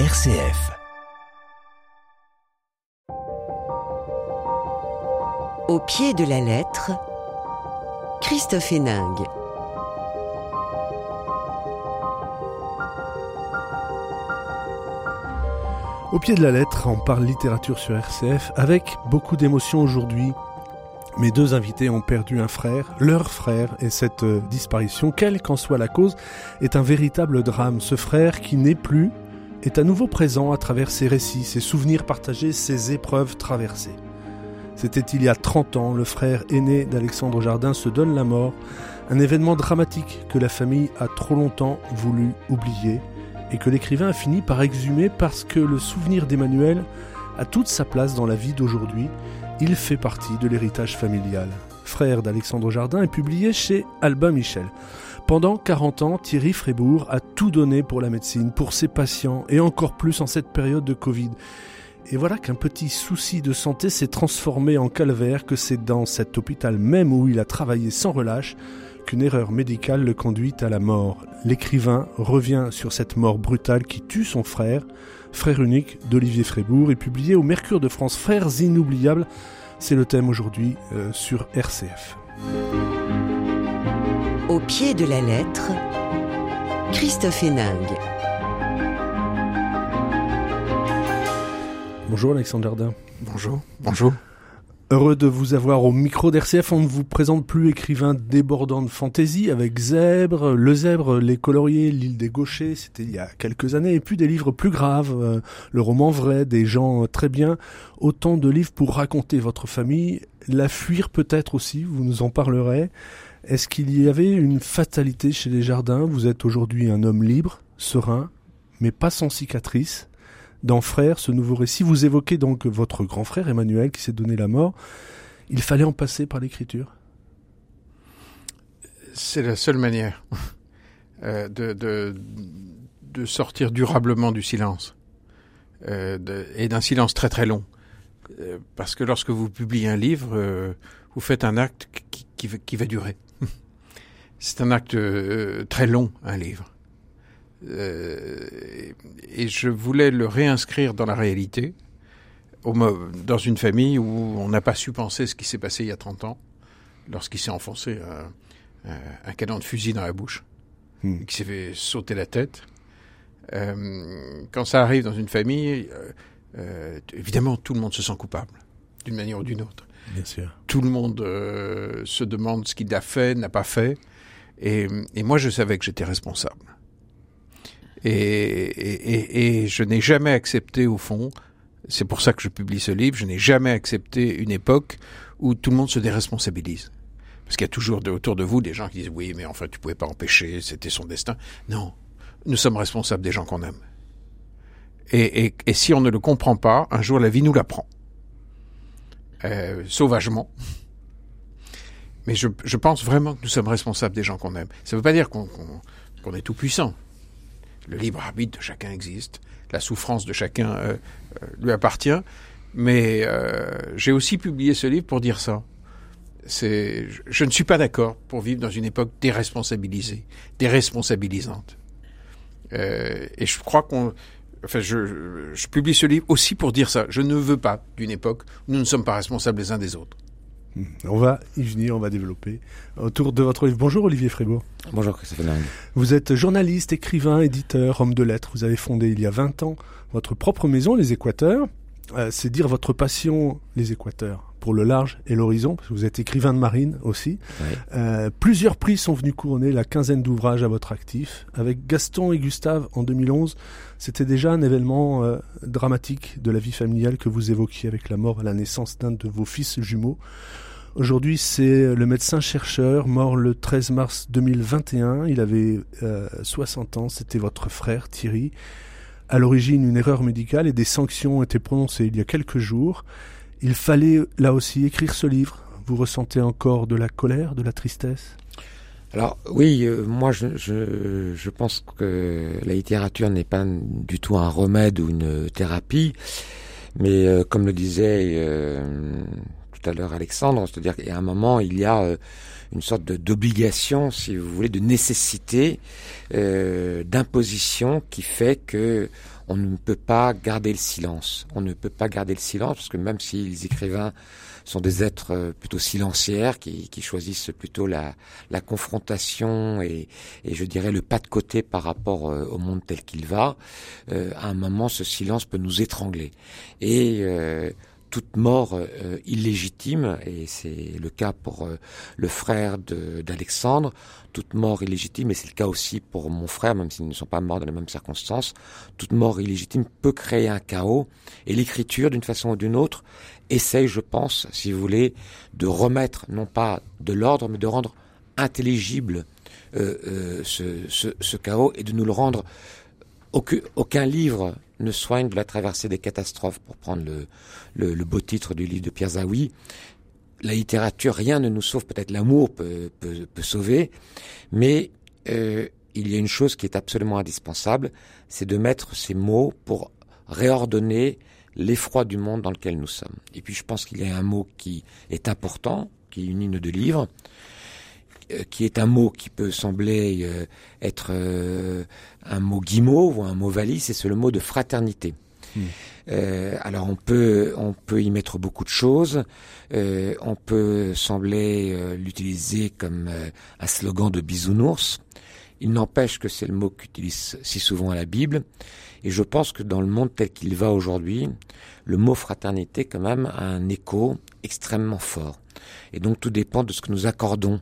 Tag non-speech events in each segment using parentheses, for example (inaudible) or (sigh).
RCF. Au pied de la lettre, Christophe Héningue. Au pied de la lettre, on parle littérature sur RCF avec beaucoup d'émotion aujourd'hui. Mes deux invités ont perdu un frère, leur frère, et cette euh, disparition, quelle qu'en soit la cause, est un véritable drame. Ce frère qui n'est plus est à nouveau présent à travers ses récits, ses souvenirs partagés, ses épreuves traversées. C'était il y a 30 ans, le frère aîné d'Alexandre Jardin se donne la mort, un événement dramatique que la famille a trop longtemps voulu oublier et que l'écrivain a fini par exhumer parce que le souvenir d'Emmanuel a toute sa place dans la vie d'aujourd'hui. Il fait partie de l'héritage familial. Frère d'Alexandre Jardin est publié chez Albin Michel. Pendant 40 ans, Thierry Frébourg a tout donné pour la médecine, pour ses patients, et encore plus en cette période de Covid. Et voilà qu'un petit souci de santé s'est transformé en calvaire, que c'est dans cet hôpital même où il a travaillé sans relâche qu'une erreur médicale le conduit à la mort. L'écrivain revient sur cette mort brutale qui tue son frère, frère unique d'Olivier Frébourg, et publié au Mercure de France, Frères inoubliables. C'est le thème aujourd'hui euh, sur RCF. Au pied de la lettre, Christophe Héningue. Bonjour Alexandre Jardin. Bonjour. Bonjour. Heureux de vous avoir au micro d'RCF. On ne vous présente plus écrivain débordant de fantaisie avec Zèbre, Le Zèbre, Les Coloriers, L'île des Gauchers, c'était il y a quelques années, et puis des livres plus graves, euh, le roman vrai, des gens très bien, autant de livres pour raconter votre famille, la fuir peut-être aussi, vous nous en parlerez. Est-ce qu'il y avait une fatalité chez les jardins? Vous êtes aujourd'hui un homme libre, serein, mais pas sans cicatrice dans Frère, ce nouveau récit. Vous évoquez donc votre grand frère Emmanuel qui s'est donné la mort. Il fallait en passer par l'écriture C'est la seule manière euh, de, sortir durablement du silence. Euh, et d'un silence très très long. Euh, parce que lorsque vous publiez un livre, vous faites un acte qui, va durer. (laughs) C'est un acte très long, un livre. Euh, et je voulais le réinscrire dans la réalité, dans une famille où on n'a pas su penser ce qui s'est passé il y a 30 ans, lorsqu'il s'est enfoncé un, canon de fusil dans la bouche, hmm. qui s'est fait sauter la tête. Euh, quand ça arrive dans une famille, euh, euh, évidemment, tout le monde se sent coupable, d'une manière ou d'une autre. Bien sûr. Tout le monde se demande ce qu'il a fait, n'a pas fait. Et, et moi, je savais que j'étais responsable. Et, je n'ai jamais accepté, au fond, c'est pour ça que je publie ce livre, je n'ai jamais accepté une époque où tout le monde se déresponsabilise. Parce qu'il y a toujours autour de vous des gens qui disent oui, mais enfin tu pouvais pas empêcher, c'était son destin. Non, nous sommes responsables des gens qu'on aime. Et, si on ne le comprend pas, un jour la vie nous l'apprend. Euh, sauvagement. Mais je, pense vraiment que nous sommes responsables des gens qu'on aime. Ça ne veut pas dire qu'on qu qu est tout puissant. Le libre arbitre de chacun existe, la souffrance de chacun euh, euh, lui appartient, mais euh, j'ai aussi publié ce livre pour dire ça. C'est, je ne suis pas d'accord pour vivre dans une époque déresponsabilisée, déresponsabilisante. Euh, et je crois qu'on, enfin, je, je publie ce livre aussi pour dire ça. Je ne veux pas d'une époque où nous ne sommes pas responsables les uns des autres. On va y venir, on va développer. Autour de votre livre. Bonjour Olivier Frébourg. Bonjour Christophe Lang. Vous êtes journaliste, écrivain, éditeur, homme de lettres. Vous avez fondé il y a 20 ans votre propre maison, Les Équateurs. Euh, C'est dire votre passion, Les Équateurs, pour le large et l'horizon, parce que vous êtes écrivain de marine aussi. Euh, plusieurs prix sont venus couronner la quinzaine d'ouvrages à votre actif. Avec Gaston et Gustave en 2011, c'était déjà un événement euh, dramatique de la vie familiale que vous évoquiez avec la mort à la naissance d'un de vos fils jumeaux. Aujourd'hui, c'est le médecin-chercheur mort le 13 mars 2021. Il avait euh, 60 ans. C'était votre frère Thierry. À l'origine, une erreur médicale et des sanctions ont été prononcées il y a quelques jours. Il fallait là aussi écrire ce livre. Vous ressentez encore de la colère, de la tristesse? Alors oui, euh, moi je, pense que la littérature n'est pas du tout un remède ou une thérapie, mais euh, comme le disait euh, tout à l'heure Alexandre, c'est-à-dire qu'à un moment, il y a une sorte d'obligation, si vous voulez, de nécessité, d'imposition qui fait que on ne peut pas garder le silence. On ne peut pas garder le silence parce que même si les écrivains sont des êtres euh, plutôt silenciaires qui, qui choisissent plutôt la, la confrontation et, et, je dirais le pas de côté par rapport euh, au monde tel qu'il va, euh, à un moment ce silence peut nous étrangler. Et toute mort illégitime, et c'est le cas pour le frère d'Alexandre, toute mort illégitime, et c'est le cas aussi pour mon frère, même s'ils ne sont pas morts dans les mêmes circonstances, toute mort illégitime peut créer un chaos, et l'écriture, d'une façon ou d'une autre, essaye, je pense, si vous voulez, de remettre, non pas de l'ordre, mais de rendre intelligible euh, euh, ce, chaos et de nous le rendre. Aucun, livre ne soigne de la traversée des catastrophes, pour prendre le, beau titre du livre de Pierre Zawi. La littérature, rien ne nous sauve, peut-être l'amour peut, sauver, mais euh, il y a une chose qui est absolument indispensable, c'est de mettre ces mots pour réordonner l'effroi du monde dans lequel nous sommes. Et puis je pense qu'il y a un mot qui est important, qui unit nos deux livres, qui est un mot qui peut sembler euh, être euh, un mot guimauve ou un mot valise, c'est le mot de fraternité. Hmm. alors on peut on peut y mettre beaucoup de choses. on peut sembler l'utiliser comme un slogan de bisounours. Il n'empêche que c'est le mot qu'utilise si souvent à la Bible. Et je pense que dans le monde tel qu'il va aujourd'hui, le mot fraternité quand même a un écho extrêmement fort. Et donc tout dépend de ce que nous accordons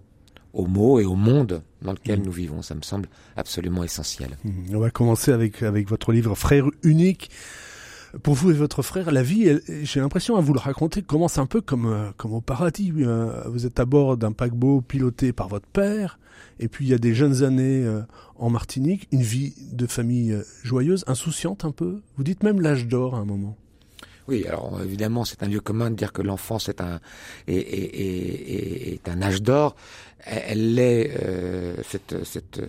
au mot et au monde dans lequel mmh. nous vivons. Ça me semble absolument essentiel. Mmh. On va commencer avec, avec votre livre Frère unique. Pour vous et votre frère, la vie, j'ai l'impression à vous le raconter, commence un peu comme, euh, comme au paradis. Euh, vous êtes à bord d'un paquebot piloté par votre père. Et puis il y a des jeunes années euh, en Martinique, une vie de famille joyeuse, insouciante un peu. Vous dites même l'âge d'or à un moment. Oui, alors évidemment, c'est un lieu commun de dire que l'enfance est un est, est, est, un âge d'or. Elle l'est euh, cette cette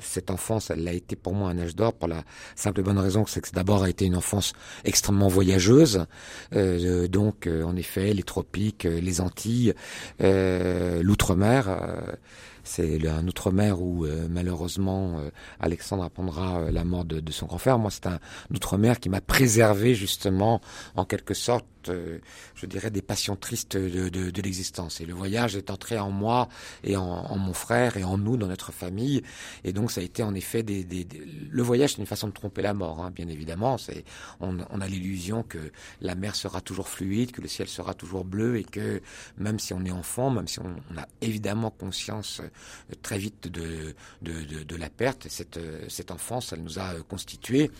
cette enfance, elle a été pour moi un âge d'or pour la simple et bonne raison que c'est que d'abord a été une enfance extrêmement voyageuse. donc en effet, les tropiques, les Antilles, l'outre-mer c'est un outre-mer où euh, malheureusement euh, Alexandre apprendra euh, la mort de, de, son grand frère. Moi, c'est un outre-mer qui m'a préservé justement en quelque sorte euh, je dirais, des passions tristes de, l'existence. Et le voyage est entré en moi et en, mon frère et en nous, dans notre famille. Et donc, ça a été en effet Le voyage, c'est une façon de tromper la mort, hein, bien évidemment. On, a l'illusion que la mer sera toujours fluide, que le ciel sera toujours bleu et que même si on est enfant, même si on, a évidemment conscience euh, très vite de, la perte, cette, cette enfance, elle nous a constitués.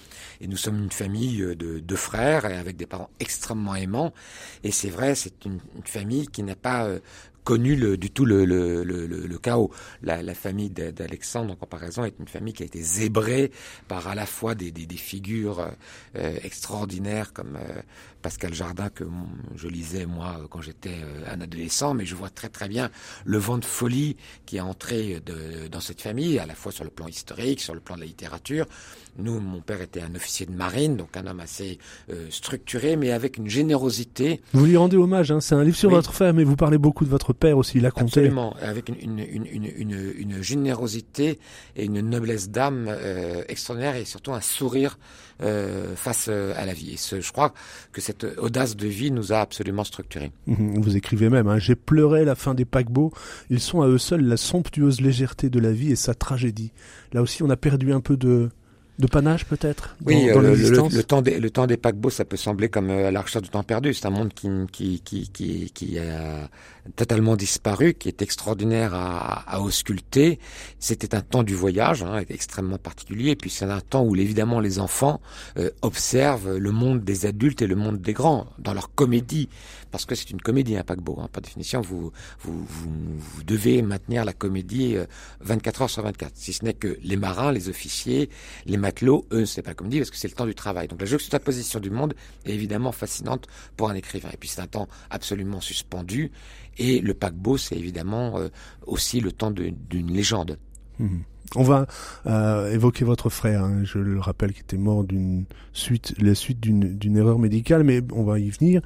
Et nous sommes une famille de, de frères et avec des parents extrêmement aimants et c'est vrai, c'est une, famille qui n'a pas euh, connu le, du tout le, chaos. La, famille d'Alexandre, en comparaison, est une famille qui a été zébrée par à la fois des figures euh, extraordinaires comme euh, Pascal Jardin que je lisais moi quand j'étais un adolescent, mais je vois très très bien le vent de folie qui est entré de, dans cette famille, à la fois sur le plan historique, sur le plan de la littérature. Nous, mon père était un officier de marine, donc un homme assez euh, structuré, mais avec une générosité. Vous lui rendez hommage, hein c'est un livre sur votre frère, mais vous parlez beaucoup de votre père aussi, il a compté. Absolument, avec une, une, une, une, une générosité et une noblesse d'âme euh, extraordinaire et surtout un sourire euh, face euh, à la vie. Et ce, je crois que cette audace de vie nous a absolument structurés. Mhm, vous écrivez même, hein, j'ai pleuré la fin des paquebots, ils sont à eux seuls la somptueuse légèreté de la vie et sa tragédie. Là aussi, on a perdu un peu de de panache peut-être Oui, dans, euh, le, temps des, le temps des paquebots, ça peut sembler comme euh, à la recherche du temps perdu. C'est un monde qui, qui, qui, qui, qui a totalement disparu, qui est extraordinaire à, à ausculter. C'était un temps du voyage, hein, extrêmement particulier. Et puis c'est un temps où évidemment les enfants euh, observent le monde des adultes et le monde des grands dans leur comédie, parce que c'est une comédie un paquebot. Hein. Par définition, vous, vous, vous, vous, devez maintenir la comédie 24 heures sur 24, si ce n'est que les marins, les officiers, les matelot, eux, c'est pas comme dit parce que c'est le temps du travail. Donc la juxtaposition du monde est évidemment fascinante pour un écrivain. Et puis c'est un temps absolument suspendu. Et le paquebot, c'est évidemment euh, aussi le temps d'une légende. Mhm. On va euh, évoquer votre frère, hein. je le rappelle, qui était mort d'une suite, la suite d'une erreur médicale, mais on va y venir.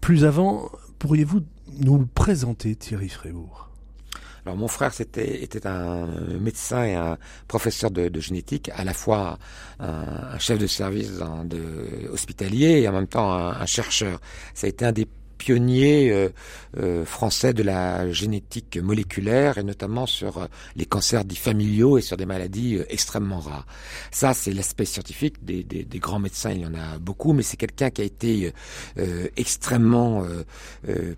Plus avant, pourriez-vous nous le présenter, Thierry Frébourg? Alors mon frère c'était était un médecin et un professeur de, de génétique, à la fois un, chef de service hospitalier et en même temps un, un chercheur. Ça a été un des pionnier euh, euh, français de la génétique moléculaire et notamment sur euh, les cancers dits familiaux et sur des maladies extrêmement rares. Ça, c'est l'aspect scientifique des, des, des, grands médecins. Il y en a beaucoup, mais c'est quelqu'un qui a été extrêmement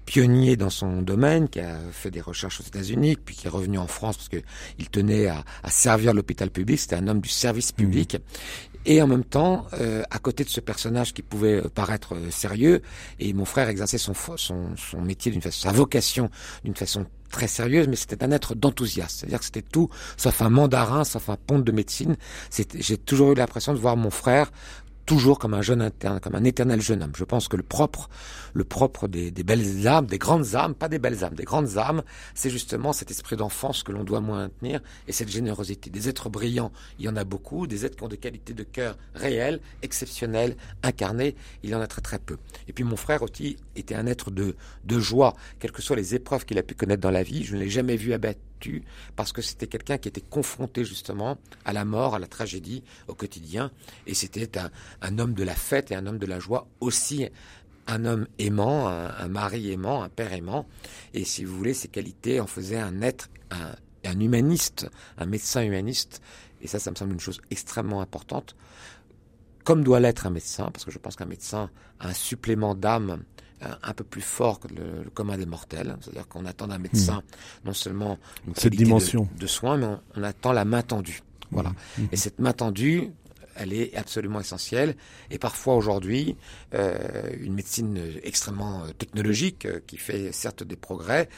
pionnier dans son domaine, qui a fait des recherches aux États-Unis, puis qui est revenu en France parce que il tenait à, à servir l'hôpital public. C'était un homme du service public. Mmh. Et en même temps, euh, à côté de ce personnage qui pouvait euh, paraître euh, sérieux, et mon frère exerçait son, son, son métier d'une façon, sa vocation d'une façon très sérieuse, mais c'était un être d'enthousiasme. C'est-à-dire que c'était tout, sauf un mandarin, sauf un ponte de médecine. J'ai toujours eu l'impression de voir mon frère toujours comme un jeune interne, comme un éternel jeune homme. Je pense que le propre, le propre des, belles âmes, des grandes âmes, pas des belles âmes, des grandes âmes, c'est justement cet esprit d'enfance que l'on doit maintenir et cette générosité. Des êtres brillants, il y en a beaucoup, des êtres qui ont des qualités de cœur réelles, exceptionnelles, incarnées, il y en a très très peu. Et puis mon frère aussi était un être de, de joie, quelles que soient les épreuves qu'il a pu connaître dans la vie, je ne l'ai jamais vu parce que c'était quelqu'un qui était confronté justement à la mort, à la tragédie au quotidien. Et c'était un, homme de la fête et un homme de la joie aussi. Un homme aimant, un, mari aimant, un père aimant. Et si vous voulez, ces qualités en faisaient un être, un humaniste, un médecin humaniste. Et ça, ça me semble une chose extrêmement importante comme doit l'être un médecin, parce que je pense qu'un médecin a un supplément d'âme un peu plus fort que le, commun des mortels. C'est-à-dire qu'on attend d'un médecin hmm. non seulement une cette dimension de, soins, mais on, attend la main tendue. Voilà. Hmm. Et cette main tendue, elle est absolument essentielle. Et parfois aujourd'hui, euh, une médecine extrêmement euh, technologique euh, qui fait certes des progrès,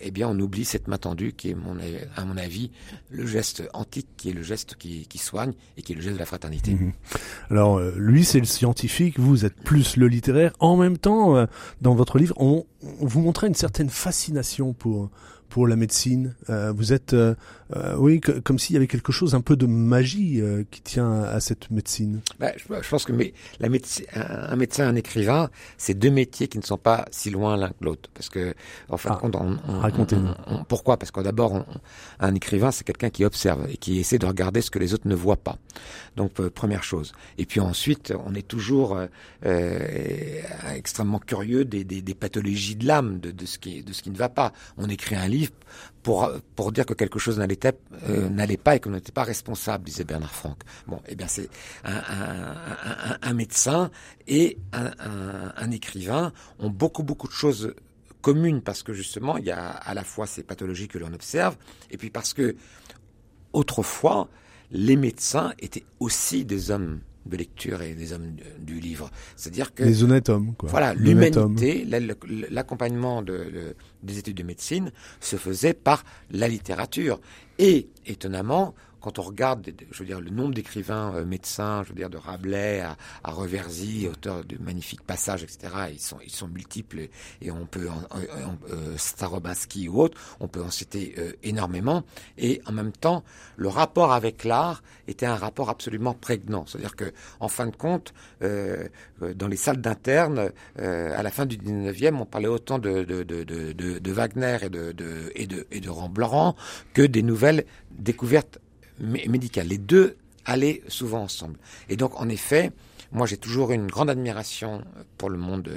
eh bien on oublie cette main tendue qui est, mon, à mon avis, le geste antique, qui est le geste qui, soigne et qui est le geste de la fraternité. Mhm. Alors lui, c'est le scientifique, vous êtes plus le littéraire. En même temps, dans votre livre, on, on vous montrait une certaine fascination pour pour la médecine. Euh, vous êtes, euh, euh, oui, comme s'il y avait quelque chose un peu de magie qui tient à, cette médecine. Bah, je, pense que mais, la médecine, un, médecin, un écrivain, c'est deux métiers qui ne sont pas si loin l'un que l'autre. Parce que, en fin de ah, compte, on, pourquoi? Parce que d'abord, un écrivain, c'est quelqu'un qui observe et qui essaie de regarder ce que les autres ne voient pas. Donc, première chose. Et puis ensuite, on est toujours extrêmement curieux des, des, des pathologies de l'âme, de, de, ce qui, de ce qui ne va pas. On écrit un livre pour, pour dire que quelque chose n'allait euh, pas et qu'on n'était pas responsable, disait Bernard Franck. Bon, eh bien c'est un, un, médecin et un, écrivain ont beaucoup beaucoup de choses communes parce que justement il y a à la fois ces pathologies que l'on observe et puis parce que autrefois les médecins étaient aussi des hommes de lecture et des hommes du livre. C'est-à-dire que... Les honnêtes hommes, quoi. Voilà, l'humanité, l'accompagnement de, des études de médecine se faisait par la littérature. Et, étonnamment, quand on regarde, je veux dire, le nombre d'écrivains euh, médecins, je veux dire, de Rabelais à, à Reversy, auteur de magnifiques passages, etc., ils sont, ils sont multiples et on peut, en, euh, Starobaski ou autre, on peut en citer euh, énormément. Et en même temps, le rapport avec l'art était un rapport absolument prégnant. C'est-à-dire que, en fin de compte, euh, dans les salles d'interne, à la fin du 19e, on parlait autant de, de, de, de, de Wagner et de, de, et de, et de que des nouvelles découvertes médical. Les deux allaient souvent ensemble. Et donc, en effet, moi, j'ai toujours une grande admiration pour le monde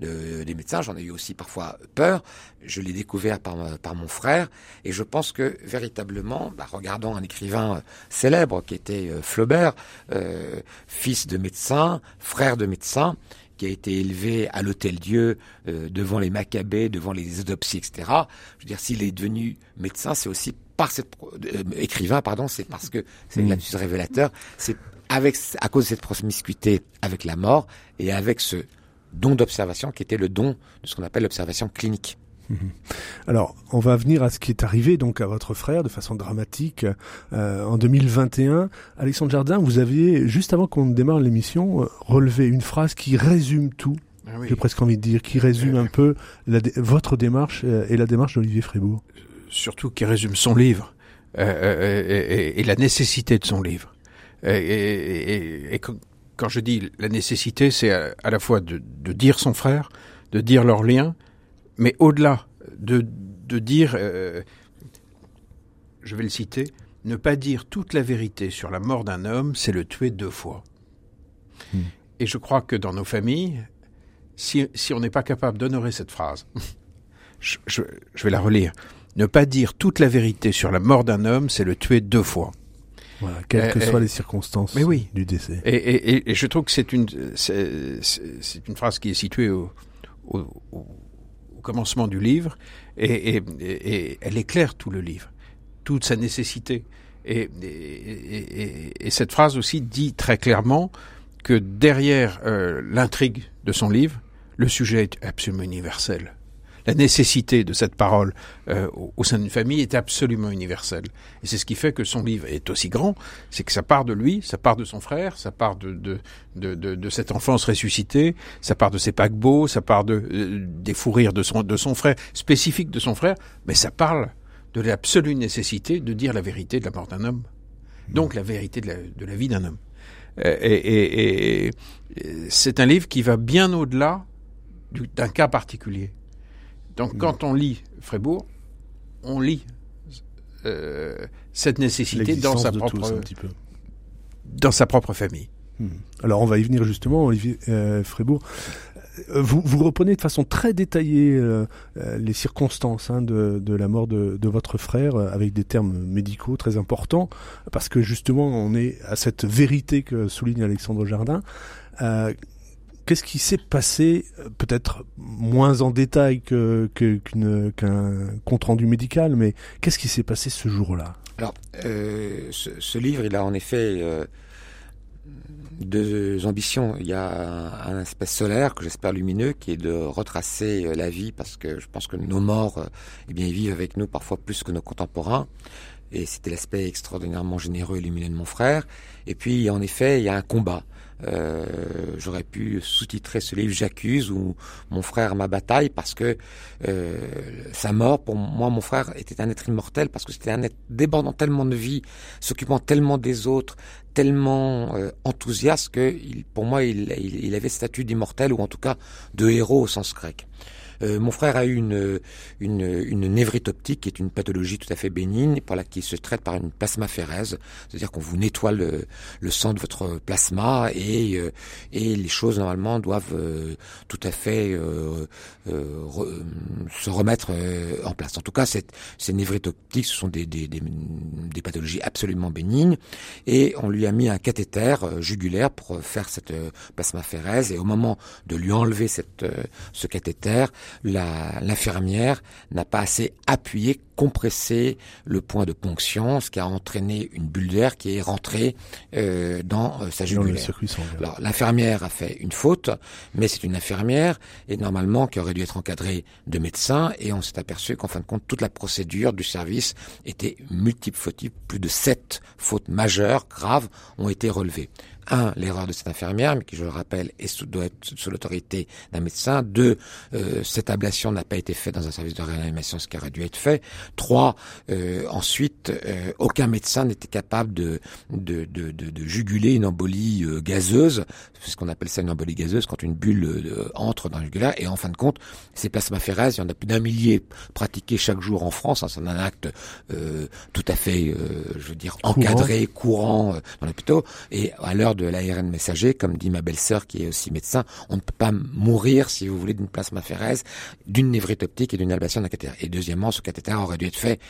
de, des médecins. J'en ai eu aussi parfois peur. Je l'ai découvert par, par mon frère. Et je pense que, véritablement, bah, regardant un écrivain célèbre qui était euh, Flaubert, euh, fils de médecin, frère de médecin, qui a été élevé à l'Hôtel Dieu, euh, devant les Maccabées, devant les autopsies, etc. Je veux dire, s'il est devenu médecin, c'est aussi par cette euh, écrivain, pardon, c'est parce que c'est mmh. révélateur, c'est avec à cause de cette promiscuité avec la mort et avec ce don d'observation qui était le don de ce qu'on appelle l'observation clinique. Mhm. Alors, on va venir à ce qui est arrivé donc à votre frère de façon dramatique euh, en 2021. Alexandre Jardin, vous aviez juste avant qu'on démarre l'émission euh, relevé une phrase qui résume tout. Ah J'ai presque envie de dire qui résume un peu la, votre démarche et la démarche d'Olivier Frébourg surtout qui résume son livre euh, euh, et, et, la nécessité de son livre. Et, et quand je dis la nécessité, c'est à, la fois de, de, dire son frère, de dire leur lien, mais au-delà de, de dire, euh, je vais le citer, ne pas dire toute la vérité sur la mort d'un homme, c'est le tuer deux fois. Hmm. Et je crois que dans nos familles, si, si on n'est pas capable d'honorer cette phrase, (laughs) je, je, je vais la relire. Ne pas dire toute la vérité sur la mort d'un homme, c'est le tuer deux fois. Voilà, quelles Euh, que soient les circonstances mais oui. du décès. Et, et, et- et je trouve que c'est une, c'est, phrase qui est située au, au, au- au commencement du livre, et, elle éclaire tout le livre, toute sa nécessité. Et cette phrase aussi dit très clairement que derrière euh, l'intrigue de son livre, le sujet est absolument universel. La nécessité de cette parole euh, au, sein d'une famille est absolument universelle. Et c'est ce qui fait que son livre est aussi grand, c'est que ça part de lui, ça part de son frère, ça part de, de, de, de, de cette enfance ressuscitée, ça part de ses paquebots, ça part de, euh, des fous rires de son, de son frère, spécifique de son frère, mais ça parle de l'absolue nécessité de dire la vérité de la mort d'un homme. Donc la vérité de la, de la vie d'un homme. Euh, Et, et- et- c'est un livre qui va bien au-delà du- d'un cas particulier. Donc quand on lit Frébourg, on lit euh, cette nécessité dans sa tous, propre un petit peu. dans sa propre famille. Hmm. Alors on va y venir justement, Olivier euh, Frébourg. Euh, Vous, vous reprenez de façon très détaillée euh, les circonstances hein, de, de la mort de, de votre frère avec des termes médicaux très importants parce que justement on est à cette vérité que souligne Alexandre Jardin. Euh, Qu'est-ce qui s'est passé, euh, peut-être moins en détail qu'un compte rendu médical, mais qu'est-ce qui s'est passé ce jour-là? Alors, euh, ce, livre, il a en effet euh, deux ambitions. Il y a un, un aspect solaire que j'espère lumineux, qui est de retracer la vie, parce que je pense que nos morts, eh bien, ils vivent avec nous parfois plus que nos contemporains. Et c'était l'aspect extraordinairement généreux et lumineux de mon frère. Et puis, en effet, il y a un combat. Euh, J'aurais pu sous-titrer ce livre J'accuse ou Mon frère ma bataille parce que euh, sa mort pour moi mon frère était un être immortel parce que c'était un être débordant tellement de vie, s'occupant tellement des autres, tellement euh, enthousiaste que il, pour moi il, il, il avait statut d'immortel ou en tout cas de héros au sens grec. Euh, mon frère a eu une, une, une névrite optique, qui est une pathologie tout à fait bénigne, par laquelle il se traite par une plasmaphérèse, c'est-à-dire qu'on vous nettoie le, le sang de votre plasma et, euh, et les choses normalement doivent euh, tout à fait euh, euh, se remettre en place. En tout cas, cette, ces névrites optiques, ce sont des, des, des, des pathologies absolument bénignes. Et on lui a mis un cathéter jugulaire pour faire cette plasmaphérèse et au moment de lui enlever cette, ce cathéter, la- l'infirmière n'a pas assez appuyé, compressé le point de ponction, ce qui a entraîné une bulle d'air qui est rentrée euh, dans euh, sa jugulaire. Alors l'infirmière a fait une faute, mais c'est une infirmière et normalement qui aurait dû être encadrée de médecins et on s'est aperçu qu'en fin de compte toute la procédure du service était multiple fautive, plus de sept fautes majeures graves ont été relevées. Un, l'erreur de cette infirmière, mais qui, je le rappelle, est sous, doit être sous l'autorité d'un médecin. Deux, euh, cette ablation n'a pas été faite dans un service de réanimation, ce qui aurait dû être fait. Trois, euh, ensuite, euh, aucun médecin n'était capable de, de, de, de, de juguler une embolie euh, gazeuse, c'est ce qu'on appelle ça une embolie gazeuse, quand une bulle euh, entre dans le jugulaire. Et en fin de compte, ces plasmaphérèses, il y en a plus d'un millier pratiqués chaque jour en France. hein, c'est un acte euh, tout à fait, euh, je veux dire, encadré, courant euh, dans l'hôpital. Et à l'heure de l'ARN messager, comme dit ma belle-sœur qui est aussi médecin, on ne peut pas mourir, si vous voulez, d'une plasmaphérèse, d'une névrite optique et d'une ablation d'un cathéter. Et deuxièmement, ce cathéter aurait dû être fait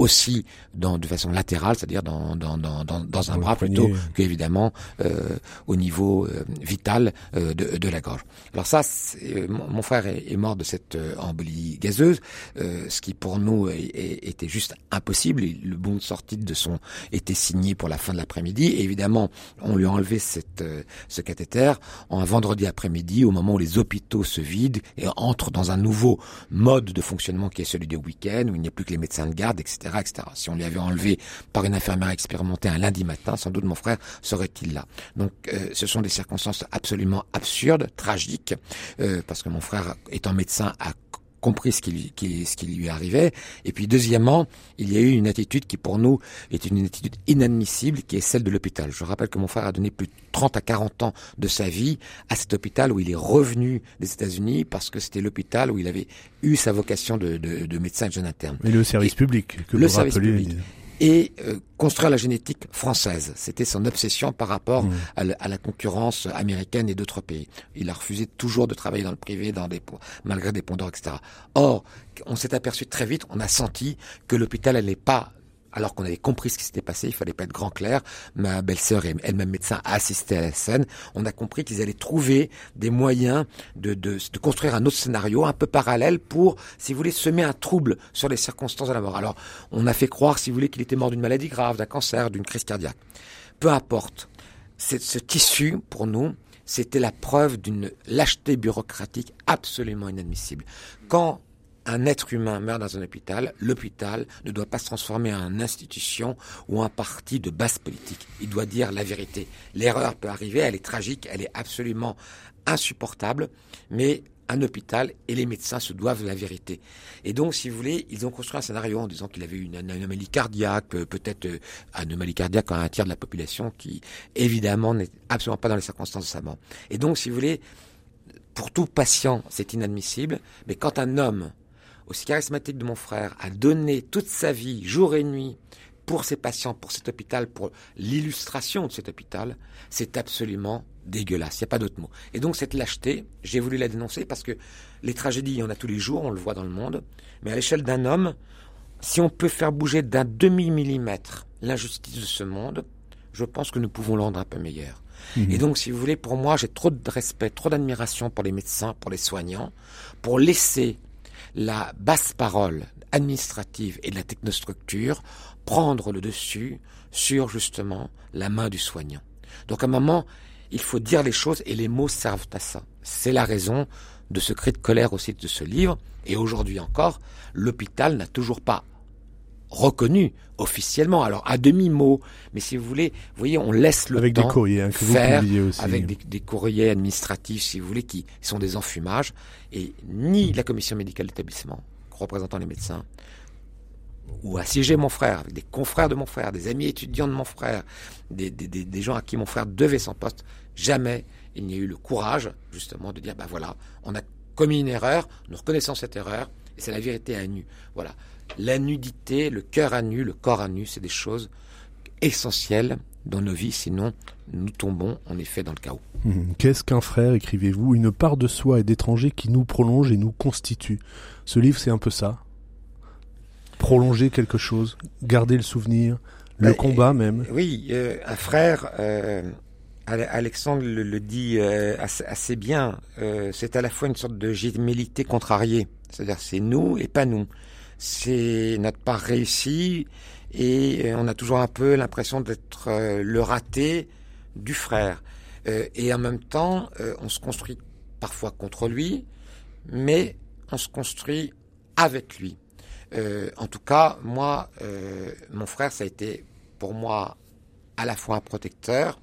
aussi dans, de façon latérale, c'est-à-dire dans, dans, dans, dans, dans un bras plutôt qu'évidemment euh, au niveau euh, vital euh, de, de la gorge. Alors ça, euh, mon, mon frère est, est mort de cette euh, embolie gazeuse, euh, ce qui pour nous est- est- était juste impossible. Le bon de sortie de son était signé pour la fin de l'après-midi. Et évidemment, on lui a enlevé cette, euh, ce cathéter en un vendredi après-midi, au moment où les hôpitaux se vident et entrent dans un nouveau mode de fonctionnement qui est celui des week-ends, où il n'y a plus que les médecins de garde, etc., Si on lui avait enlevé par une infirmière expérimentée un lundi matin, sans doute mon frère serait-il là. Donc, euh, ce sont des circonstances absolument absurdes, tragiques, euh, parce que mon frère, étant médecin, a compris ce qui, lui, qui, ce qui lui arrivait. Et puis deuxièmement, il y a eu une attitude qui pour nous est une attitude inadmissible, qui est celle de l'hôpital. Je rappelle que mon frère a donné plus de 30 à 40 ans de sa vie à cet hôpital où il est revenu des États-Unis parce que c'était l'hôpital où il avait eu sa vocation de, de, de médecin de jeune interne. Et le service public que le vous service public. Et euh, construire la génétique française. C'était son obsession par rapport Mmh. à, la, à la concurrence américaine et d'autres pays. Il a refusé toujours de travailler dans le privé, dans des, malgré des pondeurs, etc. Or, on s'est aperçu très vite, on a senti que l'hôpital n'allait pas alors qu'on avait compris ce qui s'était passé, il fallait pas être grand clair. Ma belle-sœur et elle-même médecin a assisté à la scène. On a compris qu'ils allaient trouver des moyens de, de, de, construire un autre scénario un peu parallèle pour, si vous voulez, semer un trouble sur les circonstances de la mort. Alors, on a fait croire, si vous voulez, qu'il était mort d'une maladie grave, d'un cancer, d'une crise cardiaque. Peu importe. Ce tissu, pour nous, c'était la preuve d'une lâcheté bureaucratique absolument inadmissible. Quand un être humain meurt dans un hôpital, l'hôpital ne doit pas se transformer en institution ou en parti de base politique. Il doit dire la vérité. L'erreur peut arriver, elle est tragique, elle est absolument insupportable, mais un hôpital et les médecins se doivent la vérité. Et donc, si vous voulez, ils ont construit un scénario en disant qu'il avait une anomalie cardiaque, peut-être euh, anomalie cardiaque à un tiers de la population qui, évidemment, n'est absolument pas dans les circonstances de sa mort. Et donc, si vous voulez, pour tout patient, c'est inadmissible, mais quand un homme aussi charismatique de mon frère, a donné toute sa vie, jour et nuit, pour ses patients, pour cet hôpital, pour l'illustration de cet hôpital, c'est absolument dégueulasse. Il n'y a pas d'autre mot. Et donc cette lâcheté, j'ai voulu la dénoncer parce que les tragédies, il y en a tous les jours, on le voit dans le monde. Mais à l'échelle d'un homme, si on peut faire bouger d'un demi-millimètre l'injustice de ce monde, je pense que nous pouvons le rendre un peu meilleur. Mmh. Et donc, si vous voulez, pour moi, j'ai trop de respect, trop d'admiration pour les médecins, pour les soignants, pour laisser la basse parole administrative et de la technostructure prendre le dessus sur justement la main du soignant. Donc à un moment, il faut dire les choses et les mots servent à ça. C'est la raison de ce cri de colère aussi de ce livre. Et aujourd'hui encore, l'hôpital n'a toujours pas reconnu officiellement, alors à demi-mot, mais si vous voulez, vous voyez, on laisse le avec temps des courriers, hein, que faire, vous aussi. avec des, des, courriers administratifs, si vous voulez, qui sont des enfumages, et ni la commission médicale d'établissement, représentant les médecins, ou assiégé mon frère, avec des confrères de mon frère, des amis étudiants de mon frère, des, des gens à qui mon frère devait son poste, jamais il n'y a eu le courage, justement, de dire, ben voilà, on a commis une erreur, nous reconnaissons cette erreur, et c'est la vérité à nu. Voilà. La nudité, le cœur à nu, le corps à nu, c'est des choses essentielles dans nos vies, sinon nous tombons en effet dans le chaos. Mmh. Qu'est-ce qu'un frère, écrivez-vous Une part de soi et d'étranger qui nous prolonge et nous constitue? Ce livre, c'est un peu ça. Prolonger quelque chose, garder le souvenir, le bah, combat même. Oui, euh, un frère, euh, Alexandre le, le dit euh, assez, assez, bien, c'est à la fois une sorte de gémellité contrariée. C'est-à-dire c'est nous et pas nous. C'est notre part réussie et on a toujours un peu l'impression d'être euh, le raté du frère. Euh, et en même temps, euh, on se construit parfois contre lui, mais on se construit avec lui. en tout cas, moi, mon frère, ça a été pour moi à la fois un protecteur,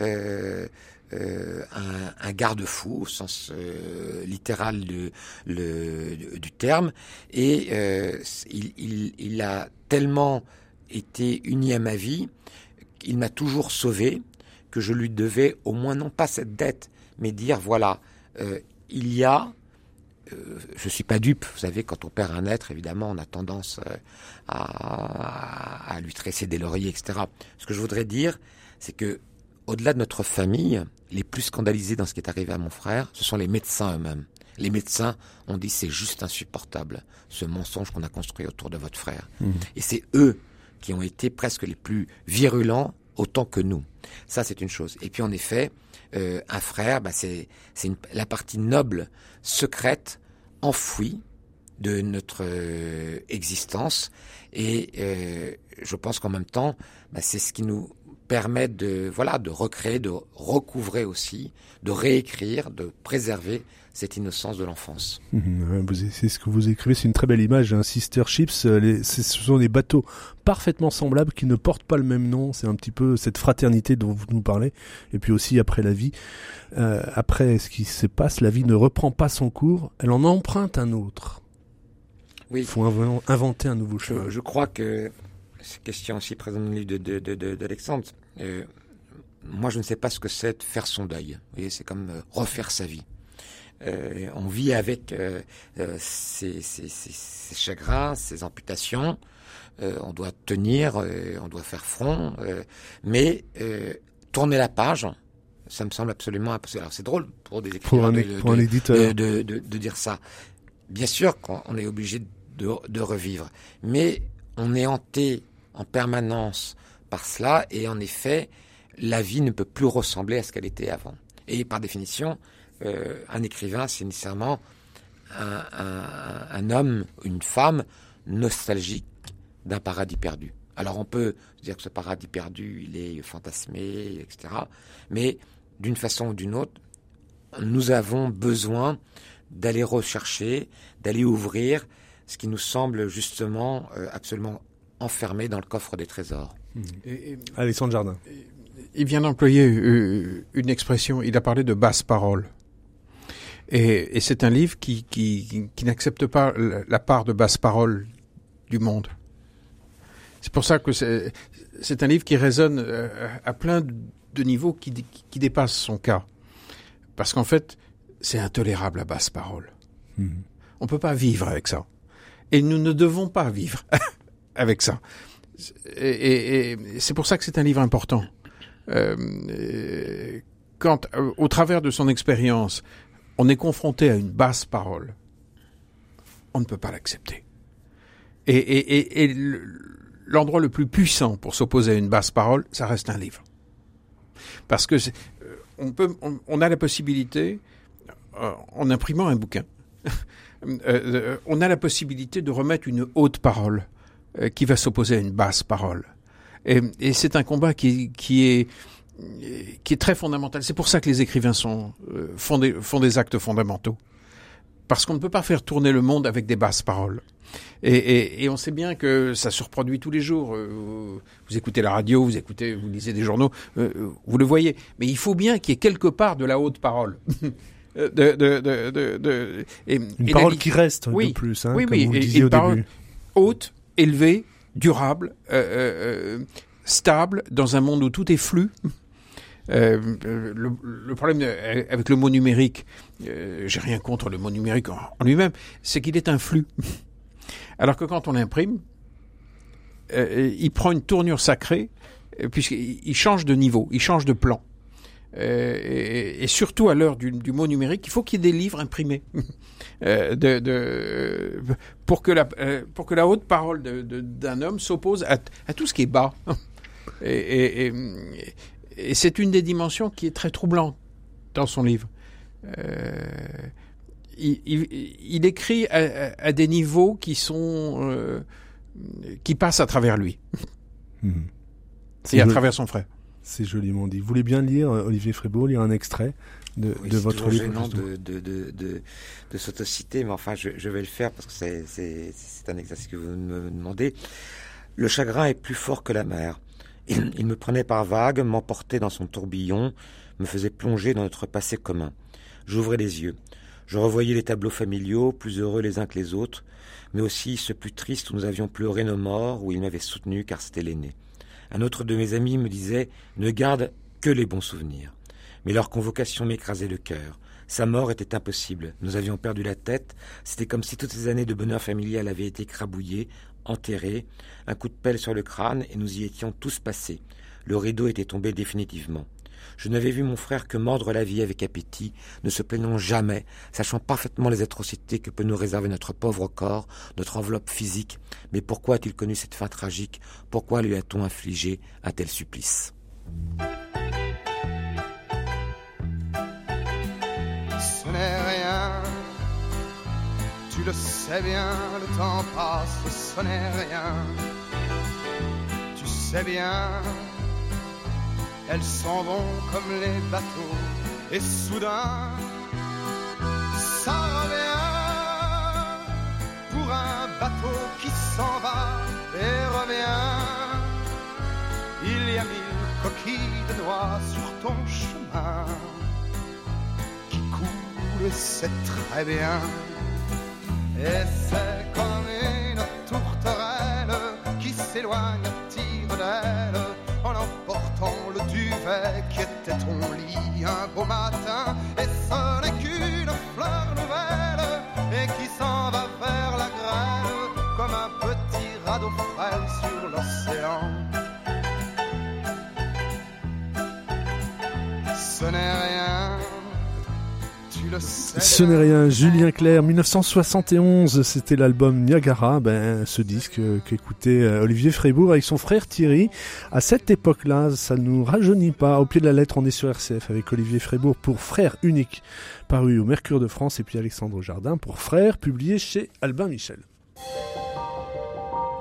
euh, un, un garde-fou au sens euh, littéral du terme, et euh, il, a tellement été uni à ma vie, il m'a toujours sauvé, que je lui devais au moins non pas cette dette, mais dire voilà, il y a je suis pas dupe. Vous savez, quand on perd un être, évidemment, on a tendance à, à lui tresser des lauriers, etc. Ce que je voudrais dire, c'est que au-delà de notre famille, les plus scandalisés dans ce qui est arrivé à mon frère, ce sont les médecins eux-mêmes. Les médecins ont dit c'est juste insupportable, ce mensonge qu'on a construit autour de votre frère. Mmh. Et c'est eux qui ont été presque les plus virulents autant que nous. Ça, c'est une chose. Et puis, en effet, euh, un frère, bah, c'est la partie noble, secrète, enfouie de notre euh, existence. Et euh, je pense qu'en même temps, bah, c'est ce qui nous permet de voilà de recréer, de recouvrer aussi, de réécrire, de préserver cette innocence de l'enfance. Mmh, c'est ce que vous écrivez, c'est une très belle image. Un Sister Ships, les, ce sont des bateaux parfaitement semblables qui ne portent pas le même nom. C'est un petit peu cette fraternité dont vous nous parlez. Et puis aussi après la vie, euh, après ce qui se passe, la vie ne reprend pas son cours, elle en emprunte un autre. Il faut inventer un nouveau chemin. Je, je crois que question aussi présente dans le livre d'Alexandre. De, de, euh, moi, je ne sais pas ce que c'est de faire son deuil. Vous voyez, c'est comme euh, refaire sa vie. Euh, on vit avec ses, ses, ses, chagrins, ses amputations. On doit tenir, on doit faire front, mais tourner la page, ça me semble absolument impossible. Alors c'est drôle pour des écrivains pour un, éditeur. De, de, de, dire ça. Bien sûr qu'on est obligé de, de revivre, mais on est hanté en permanence par cela, et en effet, la vie ne peut plus ressembler à ce qu'elle était avant. Et par définition, euh, un écrivain, c'est nécessairement un, homme, une femme nostalgique d'un paradis perdu. Alors on peut dire que ce paradis perdu, il est fantasmé, etc. Mais d'une façon ou d'une autre, nous avons besoin d'aller rechercher, d'aller ouvrir ce qui nous semble justement euh, absolument enfermé dans le coffre des trésors. Mmh. Et, et, Alexandre Jardin. Il vient d'employer une expression, il a parlé de basse parole. Et, et c'est un livre qui, qui, qui n'accepte pas la part de basse parole du monde. C'est pour ça que c'est un livre qui résonne euh, à plein de niveaux qui, qui dépassent son cas. Parce qu'en fait, c'est intolérable la basse parole. Mmh. On peut pas vivre avec ça. Et nous ne devons pas vivre (laughs) avec ça. Et, c'est pour ça que c'est un livre important. Euh, quand, euh, au travers de son expérience, on est confronté à une basse parole, on ne peut pas l'accepter. Et, l'endroit le plus puissant pour s'opposer à une basse parole, ça reste un livre. Parce que euh, on a la possibilité, en imprimant un bouquin, (laughs) on a la possibilité de remettre une haute parole qui va s'opposer à une basse parole. Et, et c'est un combat qui, qui est qui est très fondamental. C'est pour ça que les écrivains sont, euh, font, des, font des actes fondamentaux. Parce qu'on ne peut pas faire tourner le monde avec des basses paroles. Et, et, et on sait bien que ça se reproduit tous les jours. Euh, vous écoutez la radio, vous écoutez, vous lisez des journaux, euh, vous le voyez. Mais il faut bien qu'il y ait quelque part de la haute parole. (laughs) de, de, de, de, de et, une parole qui reste oui, de plus, hein, oui, comme oui, vous le disiez au début. haute, élevée, durable, euh, euh, stable, dans un monde où tout est flux. Euh, le, problème avec le mot numérique, euh, j'ai rien contre le mot numérique en, lui-même, c'est qu'il est un flux. (laughs) Alors que quand on l'imprime, euh, il prend une tournure sacrée, puisqu'il change de niveau, il change de plan. Euh, et, et, surtout à l'heure du, du, mot numérique, il faut qu'il y ait des livres imprimés (laughs) euh, de, de, pour que la euh, pour que la haute parole d'un homme s'oppose à, à, tout ce qui est bas. (laughs) et, et et c'est une des dimensions qui est très troublante dans son livre. Il, il, il, écrit à, à, des niveaux qui sont qui passent à travers lui mmh. et à travers son frère. C'est joliment dit. Vous voulez bien lire, Olivier Frébeau, lire un extrait de, oui, de votre livre gênant de, de, de, de, de s'autociter, mais enfin, je, je, vais le faire parce que c'est un exercice que vous me demandez. Le chagrin est plus fort que la mer. Il, il me prenait par vagues, m'emportait dans son tourbillon, me faisait plonger dans notre passé commun. J'ouvrais les yeux. Je revoyais les tableaux familiaux, plus heureux les uns que les autres, mais aussi ceux plus tristes où nous avions pleuré nos morts, où il m'avait soutenu car c'était l'aîné. Un autre de mes amis me disait Ne garde que les bons souvenirs. Mais leur convocation m'écrasait le cœur. Sa mort était impossible. Nous avions perdu la tête. C'était comme si toutes ces années de bonheur familial avaient été crabouillées, enterrées, un coup de pelle sur le crâne, et nous y étions tous passés. Le rideau était tombé définitivement. Je n'avais vu mon frère que mordre la vie avec appétit, ne se plaignant jamais, sachant parfaitement les atrocités que peut nous réserver notre pauvre corps, notre enveloppe physique. Mais pourquoi a-t-il connu cette fin tragique? Pourquoi lui a-t-on infligé un tel supplice? Ce n'est rien, tu le sais bien, le temps passe, ce n'est rien. Tu sais bien elles s'en vont comme les bateaux. Et soudain ça revient pour un bateau qui s'en va et revient. Il y a mille coquilles de noix sur ton chemin qui coulent c'est très bien. Et c'est comme une tourterelle qui s'éloigne qui était ton lit un beau matin. Ce n'est rien, Julien Clerc, 1971, c'était l'album Niagara, ben, ce disque euh, qu'écoutait euh, Olivier Frébourg avec son frère Thierry. À cette époque-là, ça nous rajeunit pas. Au pied de la lettre, on est sur RCF avec Olivier Frébourg pour Frère unique, paru au Mercure de France, et puis Alexandre Jardin pour Frère, publié chez Albin Michel.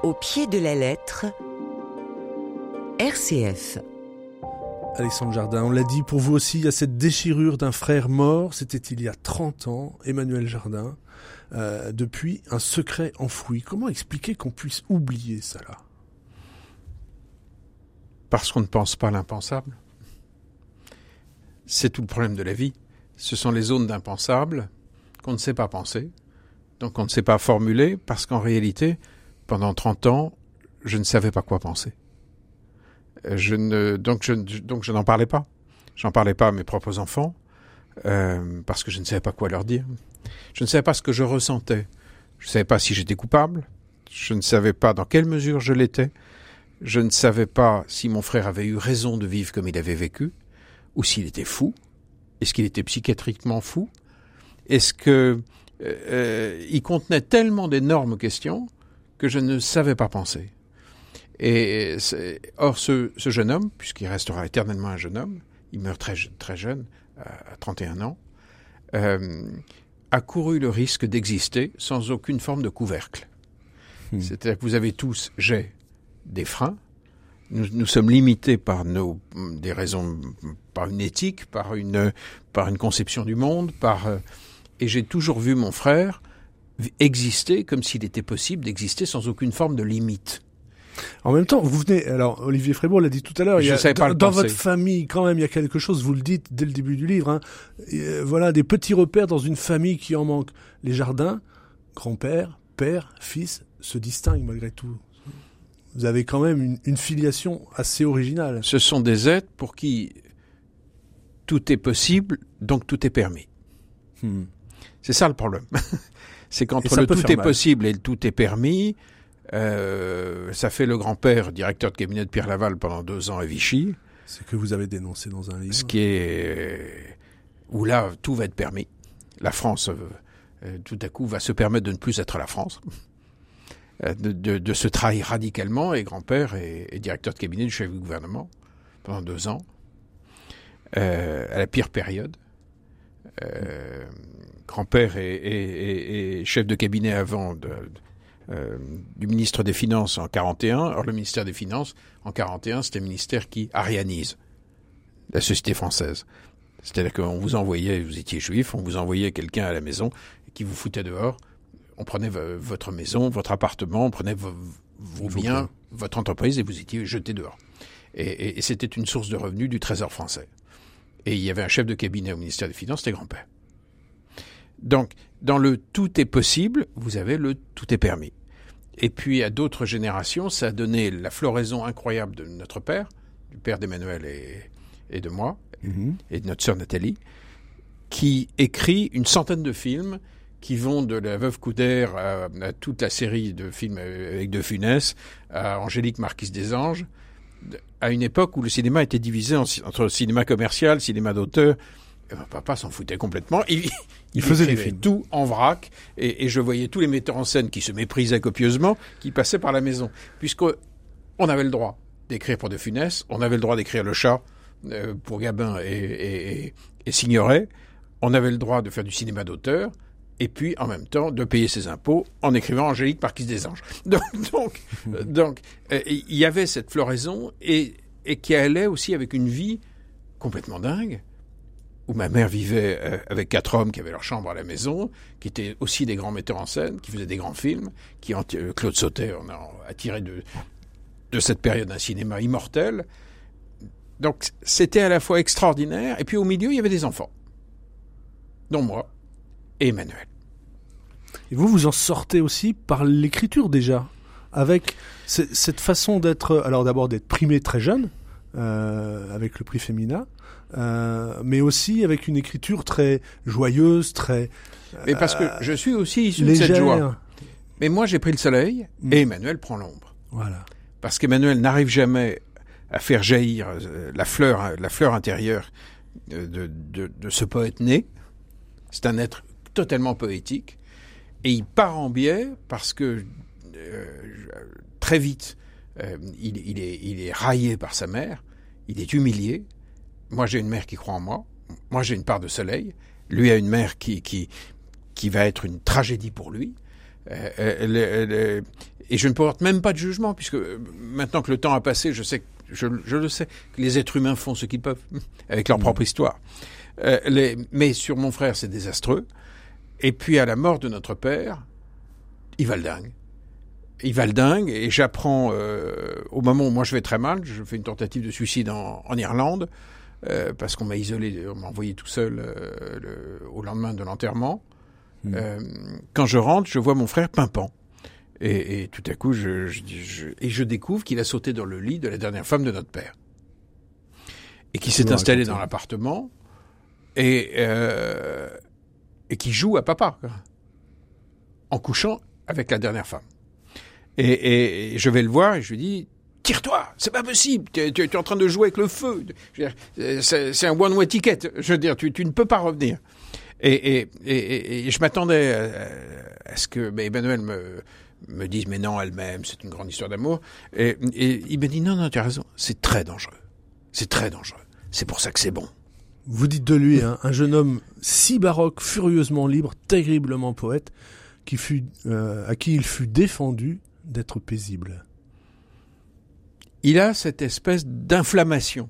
Au pied de la lettre, RCF. Alexandre Jardin, on l'a dit, pour vous aussi, il y a cette déchirure d'un frère mort, c'était il y a 30 ans, Emmanuel Jardin, euh, depuis un secret enfoui. Comment expliquer qu'on puisse oublier ça là Parce qu'on ne pense pas l'impensable. C'est tout le problème de la vie. Ce sont les zones d'impensable qu'on ne sait pas penser, donc on ne sait pas formuler, parce qu'en réalité, pendant 30 ans, je ne savais pas quoi penser. Je ne, donc je, donc je n'en parlais pas. J'en parlais pas à mes propres enfants, euh, parce que je ne savais pas quoi leur dire. Je ne savais pas ce que je ressentais. Je ne savais pas si j'étais coupable. Je ne savais pas dans quelle mesure je l'étais. Je ne savais pas si mon frère avait eu raison de vivre comme il avait vécu, ou s'il était fou. Est-ce qu'il était psychiatriquement fou? Est-ce que euh, euh, il contenait tellement d'énormes questions que je ne savais pas penser. Et or, ce, ce jeune homme, puisqu'il restera éternellement un jeune homme, il meurt très, très jeune, à à 31 ans, euh, a couru le risque d'exister sans aucune forme de couvercle. Hmm. C'est-à-dire que vous avez tous, j'ai, des freins. Nous, nous sommes limités par nos, des raisons, par une éthique, par une, par une conception du monde, par, euh, et j'ai toujours vu mon frère exister comme s'il était possible d'exister sans aucune forme de limite. En même temps, vous venez, alors Olivier Frébourg l'a dit tout à l'heure, il y a, dans, votre famille, quand même, il y a quelque chose, vous le dites dès le début du livre, hein, et, euh, voilà, des petits repères dans une famille qui en manque. Les jardins, grand-père, père, fils, se distinguent malgré tout. Vous avez quand même une, une filiation assez originale. Ce sont des êtres pour qui tout est possible, donc tout est permis. Hmm. C'est ça le problème. (laughs) C'est qu'entre le tout est mal. possible et le tout est permis, euh, ça fait le grand-père, directeur de cabinet de Pierre Laval pendant deux ans à Vichy, C'est que vous avez dénoncé dans un livre. ce qui est où là tout va être permis. La France, euh, euh, tout à coup, va se permettre de ne plus être la France, euh, de, de- de se trahir radicalement. Et grand-père est, est directeur de cabinet du chef du gouvernement pendant deux ans, euh, à la pire période. Euh, grand-père est- est chef de cabinet avant de- euh, du ministre des Finances en 41. Or, le ministère des Finances, en 41, c'était le ministère qui arianise la société française. C'est-à-dire qu'on vous envoyait, vous étiez juif, on vous envoyait quelqu'un à la maison qui vous foutait dehors. On prenait vo- votre maison, votre appartement, on prenait vo- vos Vos biens, biens. votre entreprise et vous étiez jeté dehors. Et, et- et c'était une source de revenus du Trésor français. Et il y avait un chef de cabinet au ministère des Finances, c'était grand-père. Donc, dans le tout est possible, vous avez le tout est permis. Et puis, à d'autres générations, ça a donné la floraison incroyable de notre père, du père d'Emmanuel et, et de moi, Mhm. et de notre sœur Nathalie, qui écrit une centaine de films qui vont de La Veuve Coudert à, à toute la série de films avec De Funès, à Angélique Marquise des Anges, à une époque où le cinéma était divisé en entre cinéma commercial, cinéma d'auteur. Et mon papa s'en foutait complètement. Il, Il faisait des films. tout en vrac, et, et je voyais tous les metteurs en scène qui se méprisaient copieusement, qui passaient par la maison, puisque on avait le droit d'écrire pour De Funès, on avait le droit d'écrire Le Chat euh, pour Gabin et, et, et- et Signoret, on avait le droit de faire du cinéma d'auteur, et puis en même temps de payer ses impôts en écrivant Angélique Marquise des Anges. (laughs) Donc, donc, (laughs) euh, euh, il y avait cette floraison et, et qui allait aussi avec une vie complètement dingue où ma mère vivait euh, avec quatre hommes qui avaient leur chambre à la maison, qui étaient aussi des grands metteurs en scène, qui faisaient des grands films, qui ont, euh, Claude Sautet on a attiré de, cette période un cinéma immortel. Donc c'était à la fois extraordinaire, et puis au milieu il y avait des enfants, dont moi et Emmanuel. Et vous, vous en sortez aussi par l'écriture déjà, avec cette façon d'être, alors d'abord d'être primé très jeune, euh, avec le prix Femina, euh, mais aussi avec une écriture très joyeuse, très. mais parce que euh, je suis aussi issu légère. de cette joie. Mais moi, j'ai pris le soleil Mm. et Emmanuel prend l'ombre. Voilà. Parce qu'Emmanuel n'arrive jamais à faire jaillir euh, la fleur, la fleur intérieure de, de, de, de ce poète né. C'est un être totalement poétique. Et il part en biais parce que euh, très vite, euh, il, il, est, il est raillé par sa mère, il est humilié. Moi, j'ai une mère qui croit en moi. Moi, j'ai une part de soleil. Lui a une mère qui, qui, qui va être une tragédie pour lui. Euh, elle- et je ne porte même pas de jugement, puisque euh, maintenant que le temps a passé, je sais, je, je le sais, que les êtres humains font ce qu'ils peuvent (laughs) avec leur propre histoire. Euh, les, mais sur mon frère, c'est désastreux. Et puis à la mort de notre père, il va le dingue. Il va le dingue, et j'apprends euh, au moment où moi je vais très mal, je fais une tentative de suicide en, en Irlande, euh, parce qu'on m'a isolé, on m'a envoyé tout seul euh, le- au lendemain de l'enterrement. Euh, quand je rentre, je vois mon frère pimpant. Et, et tout à coup, je, je, je- et je découvre qu'il a sauté dans le lit de la dernière femme de notre père. Et qui s'est installé dans l'appartement et, euh, et qui joue à papa. quoi. En couchant avec la dernière femme. Et, et- et je vais le voir et je lui dis Tire-toi, c'est pas possible, tu es, es en train de jouer avec le feu. Euh, C'est un one-way ticket. Je veux dire, tu, tu ne peux pas revenir. Et, et, et, et- je m'attendais à, à ce que mais Emmanuel me, me dise mais non, elle m'aime, c'est une grande histoire d'amour. Et, et il me dit non, non, tu as raison, c'est très dangereux. C'est très dangereux. C'est pour ça que c'est bon. Vous dites de lui hein, un jeune homme si baroque, furieusement libre, terriblement poète, qui fut, euh, à qui il fut défendu d'être paisible. Il a cette espèce d'inflammation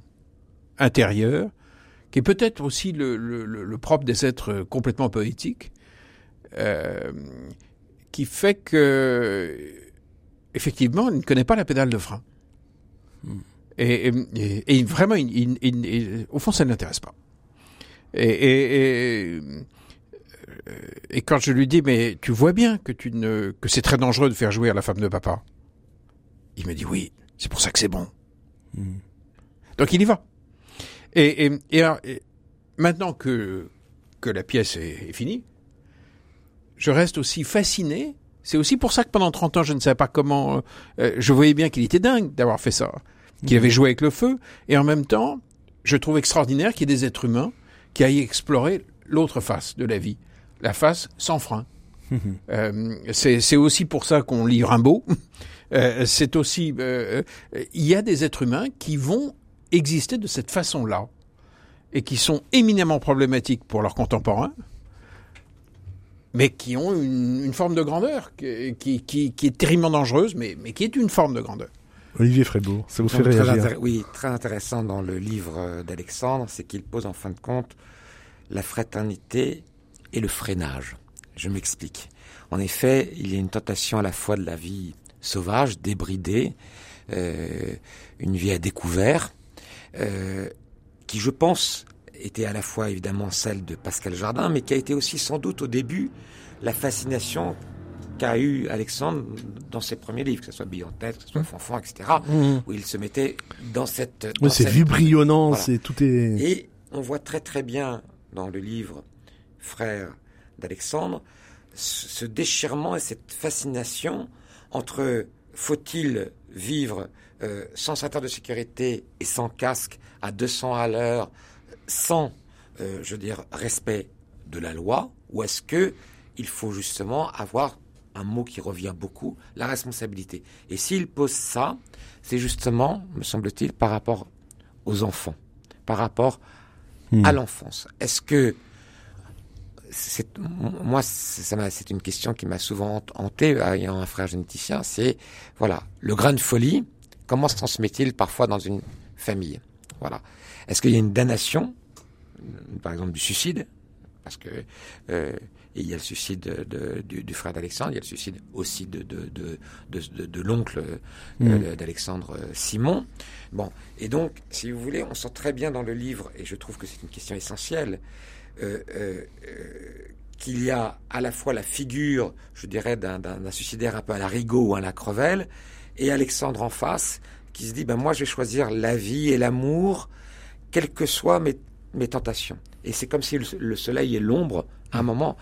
intérieure, qui est peut-être aussi le, le- le- le propre des êtres complètement poétiques, euh, qui fait que, effectivement, il ne connaît pas la pédale de frein. Et, et- et vraiment, il- il- il- il- au fond, ça ne l'intéresse pas. Et, et- et- et quand je lui dis, mais tu vois bien que, tu ne, que c'est très dangereux de faire jouer à la femme de papa, il me dit oui, c'est pour ça que c'est bon. Donc il y va. Et, et, et alors, et maintenant que, que la pièce est, est finie, je reste aussi fasciné. C'est aussi pour ça que pendant 30 ans, je ne savais pas comment... euh, je voyais bien qu'il était dingue d'avoir fait ça, qu'il avait joué avec le feu. Et en même temps, je trouve extraordinaire qu'il y ait des êtres humains qui aillent explorer l'autre face de la vie, la face sans frein. Euh, c'est c'est aussi pour ça qu'on lit Rimbaud. Euh, c'est aussi, euh, euh, il y a des êtres humains qui vont exister de cette façon-là et qui sont éminemment problématiques pour leurs contemporains, mais qui ont une, une forme de grandeur qui, qui, qui, qui est terriblement dangereuse, mais, mais qui est une forme de grandeur. Olivier Frébourg, ça vous fait Donc, réagir Oui, très intéressant dans le livre d'Alexandre, c'est qu'il pose en fin de compte la fraternité et le freinage. Je m'explique. En effet, il y a une tentation à la fois de la vie sauvage, débridée, euh, une vie à découvert, euh, qui, je pense, était à la fois évidemment celle de Pascal Jardin, mais qui a été aussi sans doute au début la fascination qu'a eu Alexandre dans ses premiers livres, que ce soit Bille en tête, que ce soit Fanfan, etc., Mmh. où il se mettait dans cette... Oui, c'est cette- Voilà. c'est tout est. Et on voit très très bien dans le livre Frère d'Alexandre ce déchirement et cette fascination entre faut-il vivre euh, sans ceinture de sécurité et sans casque à 200 à l'heure, sans, euh, je veux dire, respect de la loi, ou est-ce que il faut justement avoir un mot qui revient beaucoup, la responsabilité? Et s'il pose ça, c'est justement, me semble-t-il, par rapport aux enfants, par rapport à l'enfance. Est-ce que moi c'est- une question qui m'a souvent hant- hanté ayant un frère généticien, c'est voilà, le grain de folie, comment se transmet-il parfois dans une famille? Voilà. Est-ce qu'il y a une damnation par exemple du suicide? Parce que euh, il y a le suicide de- de- du, du frère d'Alexandre, il y a le suicide aussi de, l'oncle euh, d'Alexandre euh, Simon. Bon, et donc, si vous voulez, on sent très bien dans le livre, et je trouve que c'est une question essentielle, euh, euh, euh, qu'il y a à la fois la figure, je dirais, d'un suicidaire un peu à la Rigaud ou à la Crevel, et Alexandre en face, qui se dit, ben moi je vais choisir la vie et l'amour, quelles que soient mes, mes tentations. Et c'est comme si le, soleil et l'ombre, à un moment,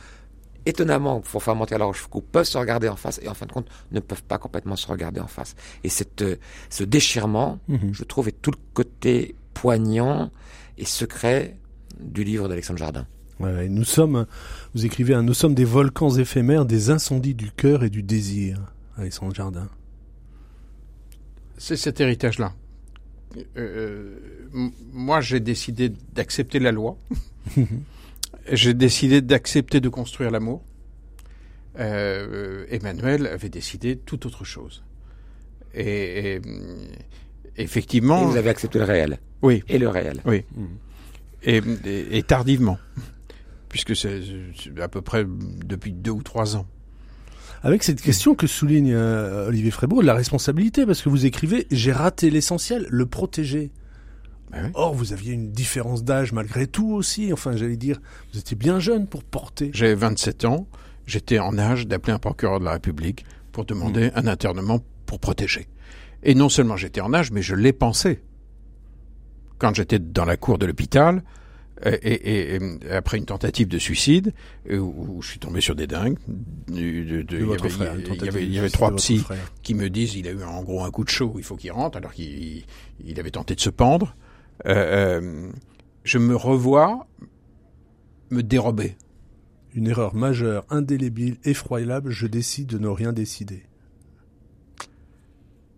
étonnamment, pour faire monter à la Rochefoucauld, peuvent se regarder en face et en fin de compte ne peuvent pas complètement se regarder en face. Et cette, euh, ce déchirement, mhm. je trouve, est tout le côté poignant et secret du livre d'Alexandre Jardin. nous sommes, vous écrivez, nous sommes des volcans éphémères, des incendies du cœur et du désir, Alexandre Jardin. C'est cet héritage-là. Euh, euh, moi, j'ai décidé d'accepter la loi. (laughs) j'ai décidé d'accepter de construire l'amour. Euh, Emmanuel avait décidé tout autre chose. Et, effectivement. Et vous avez accepté le réel. Oui. Et le réel. Oui. Mmh. Et, et, tardivement, puisque c'est à peu près depuis deux ou trois ans. Avec cette question que souligne euh, Olivier Frébourg, la responsabilité, parce que vous écrivez, j'ai raté l'essentiel, le protéger. Ben Or, vous aviez une différence d'âge malgré tout aussi. Enfin, j'allais dire, vous étiez bien jeune pour porter. J'avais 27 ans. J'étais en âge d'appeler un procureur de la République pour demander hmm. un internement pour protéger. Et non seulement j'étais en âge, mais je l'ai pensé. Quand j'étais dans la cour de l'hôpital, et, après une tentative de suicide, où, je suis tombé sur des dingues, il y avait, trois psys qui me disent il a eu en gros un coup de chaud, il faut qu'il rentre, alors qu'il avait tenté de se pendre. Euh, euh, je me revois me dérober. Une erreur majeure, indélébile, effroyable, je décide de ne rien décider.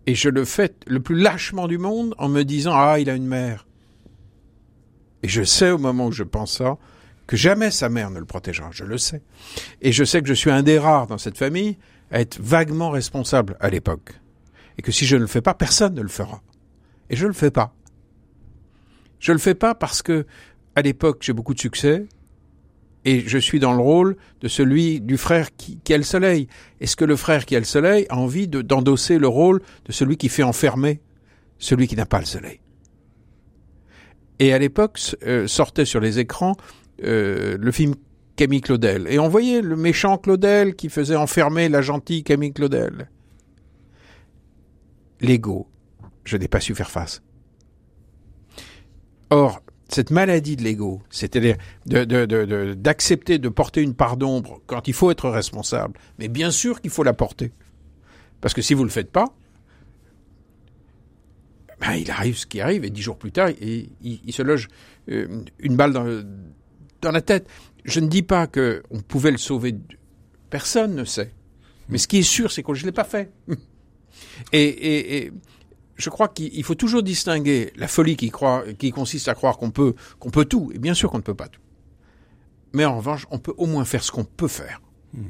Et je le fais le plus lâchement du monde en me disant Ah, il a une mère. Et je sais au moment où je pense ça que jamais sa mère ne le protégera, je le sais. Et je sais que je suis un des rares dans cette famille à être vaguement responsable à l'époque. Et que si je ne le fais pas, personne ne le fera. Et je ne le fais pas. Je le fais pas parce que, à l'époque, j'ai beaucoup de succès et je suis dans le rôle de celui du frère qui, a le soleil. Est-ce que le frère qui a le soleil a envie d'endosser le rôle de celui qui fait enfermer celui qui n'a pas le soleil? Et à l'époque, euh, sortait sur les écrans euh, le film Camille Claudel. Et on voyait le méchant Claudel qui faisait enfermer la gentille Camille Claudel. L'ego, je n'ai pas su faire face. Or, cette maladie de l'ego, c'est-à-dire d'accepter de, porter une part d'ombre quand il faut être responsable, mais bien sûr qu'il faut la porter. Parce que si vous ne le faites pas, ben, il arrive ce qui arrive, et dix jours plus tard, il, se loge euh, une balle dans, la tête. Je ne dis pas qu'on pouvait le sauver, personne ne sait. Mais ce qui est sûr, c'est que je ne l'ai pas fait. (laughs) je crois qu'il faut toujours distinguer la folie qui, croit, qui consiste à croire qu'on peut, qu'on peut tout, et bien sûr qu'on ne peut pas tout. Mais en revanche, on peut au moins faire ce qu'on peut faire. Hmm.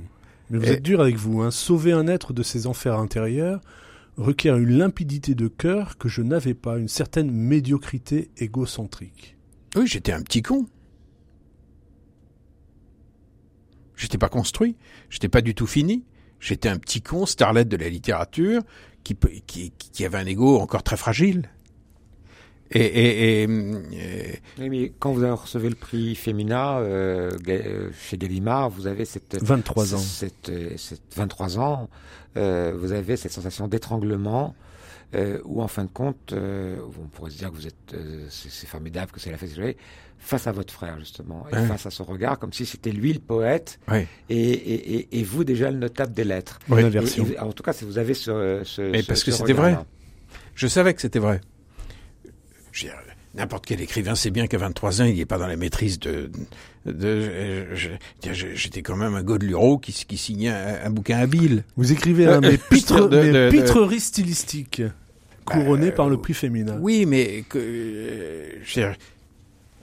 Mais vous êtes dur avec vous. Hein. Sauver un être de ses enfers intérieurs requiert une limpidité de cœur que je n'avais pas, une certaine médiocrité égocentrique. Oui, j'étais un petit con. J'étais pas construit, j'étais pas du tout fini. J'étais un petit con, starlet de la littérature, qui, qui, avait un ego encore très fragile. Et, et, mais quand vous recevez le prix Femina euh, euh, chez Gallimard, vous avez cette 23 ans, cette, cette 23 ans, euh, vous avez cette sensation d'étranglement euh, où en fin de compte, euh, on pourrait se dire que vous êtes, euh, c'est formidable, que c'est la fête face à votre frère justement, et face à son regard, comme si c'était lui le poète, et, et, vous déjà le notable des lettres. en tout cas, si vous avez ce, ce Mais parce que c'était vrai. Je savais que c'était vrai. N'importe quel écrivain sait bien qu'à 23 ans, il n'est pas dans la maîtrise de. de J'étais quand même un Godeluro qui, qui signait un, bouquin habile. Vous écrivez un mais, pitre, de, pitrerie stylistique, couronné par le prix féminin. Oui, mais que, euh,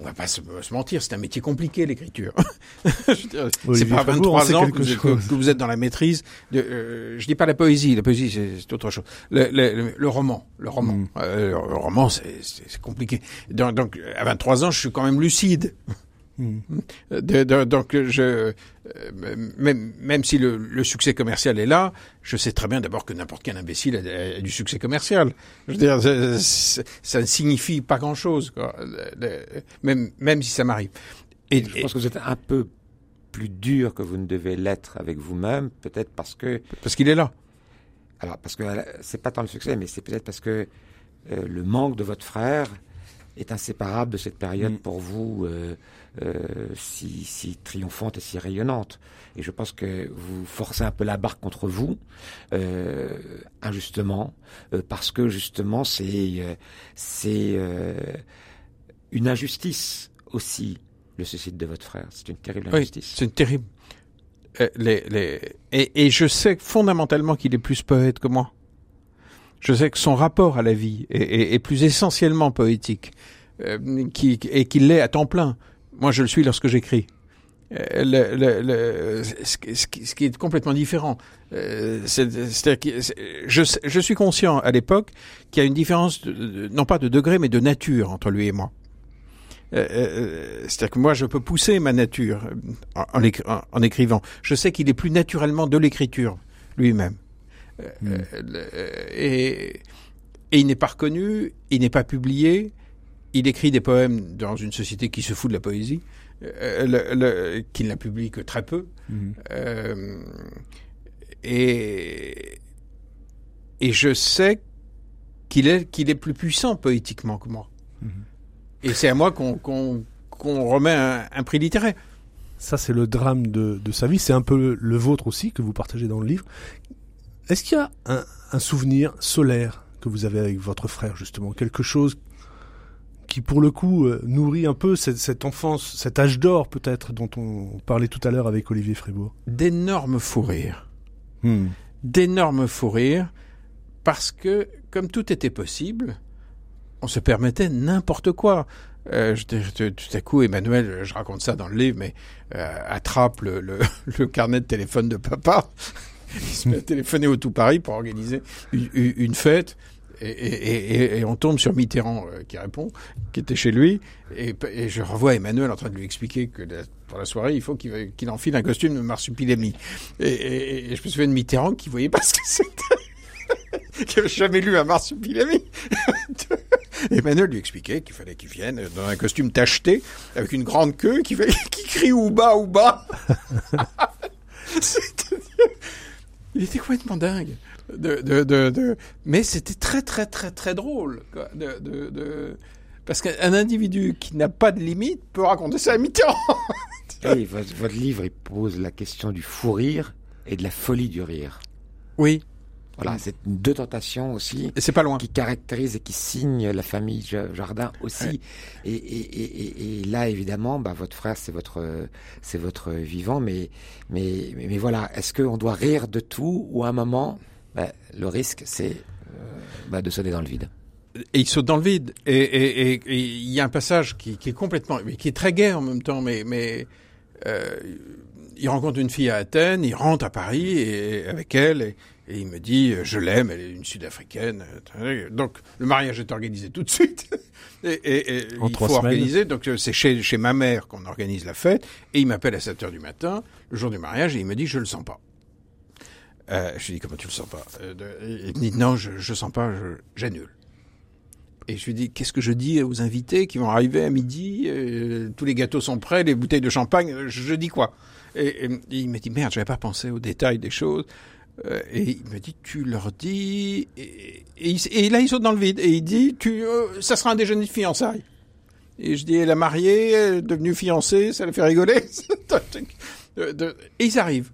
on va pas se, mentir, c'est un métier compliqué l'écriture. (laughs) c'est pas à 23 ans que vous, êtes, dans la maîtrise. De, euh, je dis pas la poésie, la poésie c'est autre chose. Le, le, le, roman, le roman, mm. euh, le roman c'est compliqué. Donc, donc à 23 ans, je suis quand même lucide. Hmm. donc je, euh, même, même si le, succès commercial est là, je sais très bien d'abord que n'importe quel imbécile a, du succès commercial. Je veux dire, ça, ne signifie pas grand-chose, même, même si ça m'arrive. Et, je pense que vous êtes un peu plus dur que vous ne devez l'être avec vous-même, peut-être parce que Parce qu'il est là. alors parce que euh, c'est pas tant le succès, mais c'est peut-être parce que euh, le manque de votre frère est inséparable de cette période Mm. pour vous euh, si, si triomphante et si rayonnante. Et je pense que vous forcez un peu la barre contre vous, euh, injustement, euh, parce que justement c'est euh, c'est euh, une injustice aussi le suicide de votre frère. C'est une terrible Oui, injustice. c'est terrible. Euh, les, les... Et, et je sais fondamentalement qu'il est plus poète que moi. Je sais que son rapport à la vie est, est- est plus essentiellement poétique, euh, qui, et qu'il l'est à temps plein. Moi, je le suis lorsque j'écris. Euh, le, le, le- ce, qui- ce qui ce qui est complètement différent. Euh, c'est- c'est-à-dire que je, suis conscient à l'époque qu'il y a une différence, de- non pas de degré, mais de nature entre lui et moi. Euh, C'est-à-dire que moi, je peux pousser ma nature en, en écri- en- en écrivant. Je sais qu'il est plus naturellement de l'écriture lui-même. Euh, Mm. euh, euh, et, et il n'est pas reconnu, il n'est pas publié. Il écrit des poèmes dans une société qui se fout de la poésie, euh, le- le- qui ne la publie que très peu. Mhm. Euh, et, et je sais qu'il est, qu'il est plus puissant poétiquement que moi. Mhm. Et c'est à moi qu'on remet un, un prix littéraire. Ça, c'est le drame de, de sa vie. C'est un peu le vôtre aussi que vous partagez dans le livre. Est-ce qu'il y a un, un souvenir solaire que vous avez avec votre frère, justement? Quelque chose qui, pour le coup, euh, nourrit un peu cette, cette enfance, cet âge d'or, peut-être, dont on parlait tout à l'heure avec Olivier Frébourg D'énormes fous rires. Hmm. D'énormes fous rires. Parce que, comme tout était possible, on se permettait n'importe quoi. Euh, je- je- tout à coup, Emmanuel, je raconte ça dans le livre, mais euh, attrape le, le, (laughs) le carnet de téléphone de papa. (laughs) Il se met à téléphoner au tout Paris pour organiser une fête. Et, on tombe sur Mitterrand euh, qui répond, qui était chez lui. Et, je revois Emmanuel en train de lui expliquer que pour la soirée, il faut qu'il qu'il enfile un costume de marsupilami. Et, je me souviens de Mitterrand qui voyait pas ce que c'était. (laughs) qui avait jamais lu un marsupilami. (laughs) Emmanuel lui expliquait qu'il fallait qu'il vienne dans un costume tacheté, avec une grande queue, qui, (laughs) qui crie ou bas ou bas. Il était complètement dingue. De, de, de, de... Mais c'était très, très, très, très drôle. Quoi. De. Parce qu'un individu qui n'a pas de limite peut raconter ça à. Et votre, votre livre, il pose la question du fou rire et de la folie du rire. Oui, Voilà, c'est deux tentations aussi et c'est pas loin. qui caractérisent et qui signent la famille Ja- Jardin aussi. Ouais. Et, et, et, et- et là, évidemment, bah, votre frère, c'est votre, c'est votre vivant, mais, mais, mais, mais voilà, est-ce qu'on doit rire de tout ou à un moment, bah, le risque, c'est euh, bah, de sonner dans le vide. et il saute dans le vide. Et et- et- et il y a un passage qui, qui est complètement, mais qui est très gai en même temps, mais mais euh, il rencontre une fille à Athènes, il rentre à Paris et avec elle et, et il me dit euh, je l'aime, elle est une Sud-africaine. euh, Donc le mariage est organisé tout de suite. (laughs) Et, et- et En il trois faut semaines. organiser. Donc c'est chez chez ma mère qu'on organise la fête et il m'appelle à 7 heures du matin le jour du mariage et il me dit je le sens pas. Euh, je lui dis comment tu le sens pas? Euh, Il me dit non je je sens pas, j'annule. Et je lui dis, qu'est-ce que je dis aux invités qui vont arriver à midi? Euh, Tous les gâteaux sont prêts, les bouteilles de champagne, euh, je, je dis quoi? Et, et il me dit, merde, j'avais pas pensé aux détails des choses. Euh, et il me dit, tu leur dis... Et, et, là, il saute dans le vide. Et il dit, tu, euh, ça sera un déjeuner de fiançailles. Et je dis, elle a marié, elle est devenue fiancée, ça la fait rigoler? (laughs) Et ils arrivent.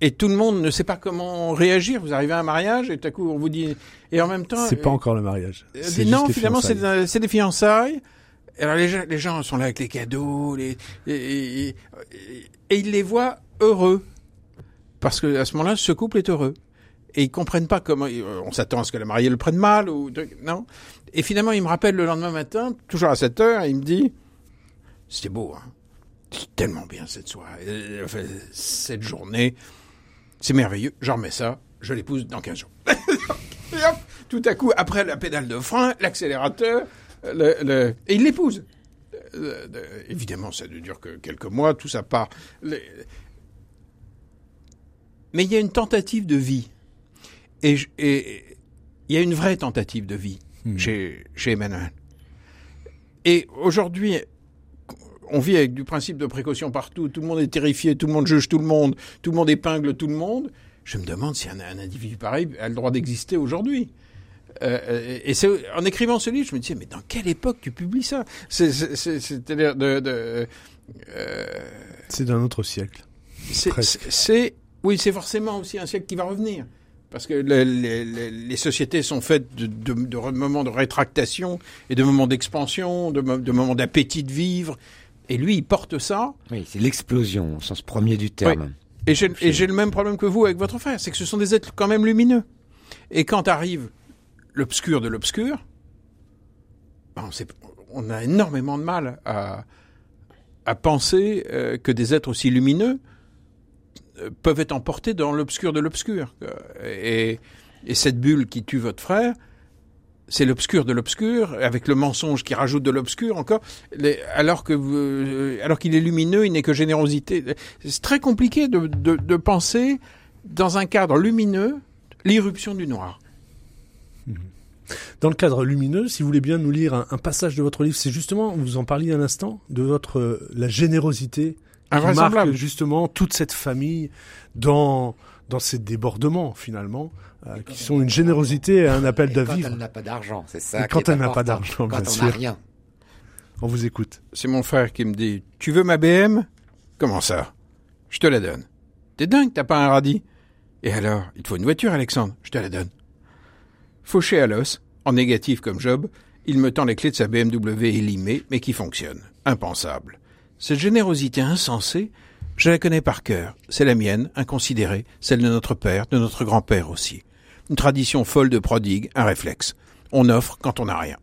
Et tout le monde ne sait pas comment réagir. Vous arrivez à un mariage et tout à coup, on vous dit... Et en même temps... C'est pas euh, encore le mariage. euh, non, finalement, c'est des- fiançailles. Alors les gens, les gens sont là avec les cadeaux, les, et, et- et- et ils les voient heureux. Parce que à ce moment-là, ce couple est heureux. Et ils comprennent pas comment, euh, on s'attend à ce que la mariée le prenne mal ou, non. Et finalement, il me rappelle le lendemain matin, toujours à 7 heures, il me dit, c'était beau, hein. C'est tellement bien cette soirée, cette journée. C'est merveilleux, j'en remets ça, je l'épouse dans 15 jours. (laughs) Et hop, tout à coup, après la pédale de frein, l'accélérateur, le, le- et il l'épouse. Euh, euh, évidemment, ça ne dure que quelques mois, tout ça part. Les- Mais il y a une tentative de vie. Et il y a une vraie tentative de vie Hmm. chez, chez Emmanuel. Et aujourd'hui, on vit avec du principe de précaution partout, tout le monde est terrifié, tout le monde juge tout le monde, tout le monde épingle tout le monde. Je me demande si un, un individu pareil a le droit d'exister aujourd'hui. Euh, et c'est en écrivant ce livre, je me disais, mais dans quelle époque tu publies ça? C'est-à-dire de, de euh, c'est d'un autre siècle. C'est oui, c'est forcément aussi un siècle qui va revenir. Parce que les, les, les sociétés sont faites de, de, de, moments de rétractation et de moments d'expansion, de, de, moments d'appétit de vivre. Et lui, il porte ça. Oui, c'est l'explosion au sens premier du terme. Et j'ai le même problème que vous avec votre frère, c'est que ce sont des êtres quand même lumineux. Et quand arrive l'obscur de l'obscur, ben on, on, a énormément de mal à, à penser euh, que des êtres aussi lumineux euh, peuvent être emportés dans l'obscur de l'obscur. Et, et, cette bulle qui tue votre frère, c'est l'obscur de l'obscur, avec le mensonge qui rajoute de l'obscur encore, les, alors que euh, alors qu'il est lumineux, il n'est que générosité. C'est très compliqué de, de, de, penser dans un cadre lumineux l'irruption du noir. Dans le cadre lumineux, si vous voulez bien nous lire un, un passage de votre livre, c'est justement, vous en parliez un instant, de votre la générosité qui marque justement toute cette famille dans dans ces débordements finalement, euh, qui sont une générosité et un appel de vivre. Quand elle n'a pas d'argent, c'est ça. Et quand elle n'a pas d'argent, quand on n'a rien. On vous écoute. C'est mon frère qui me dit Tu veux ma BM Comment ça? Je te la donne. T'es dingue, t'as pas un radis? Et alors Il te faut une voiture, Alexandre Je te la donne. Fauché à l'os, en négatif comme Job, il me tend les clés de sa BMW élimée, mais qui fonctionne. Impensable. Cette générosité insensée, je la connais par cœur. C'est la mienne, inconsidérée, celle de notre père, de notre grand-père aussi. Une tradition folle de prodigue, un réflexe. On offre quand on n'a rien.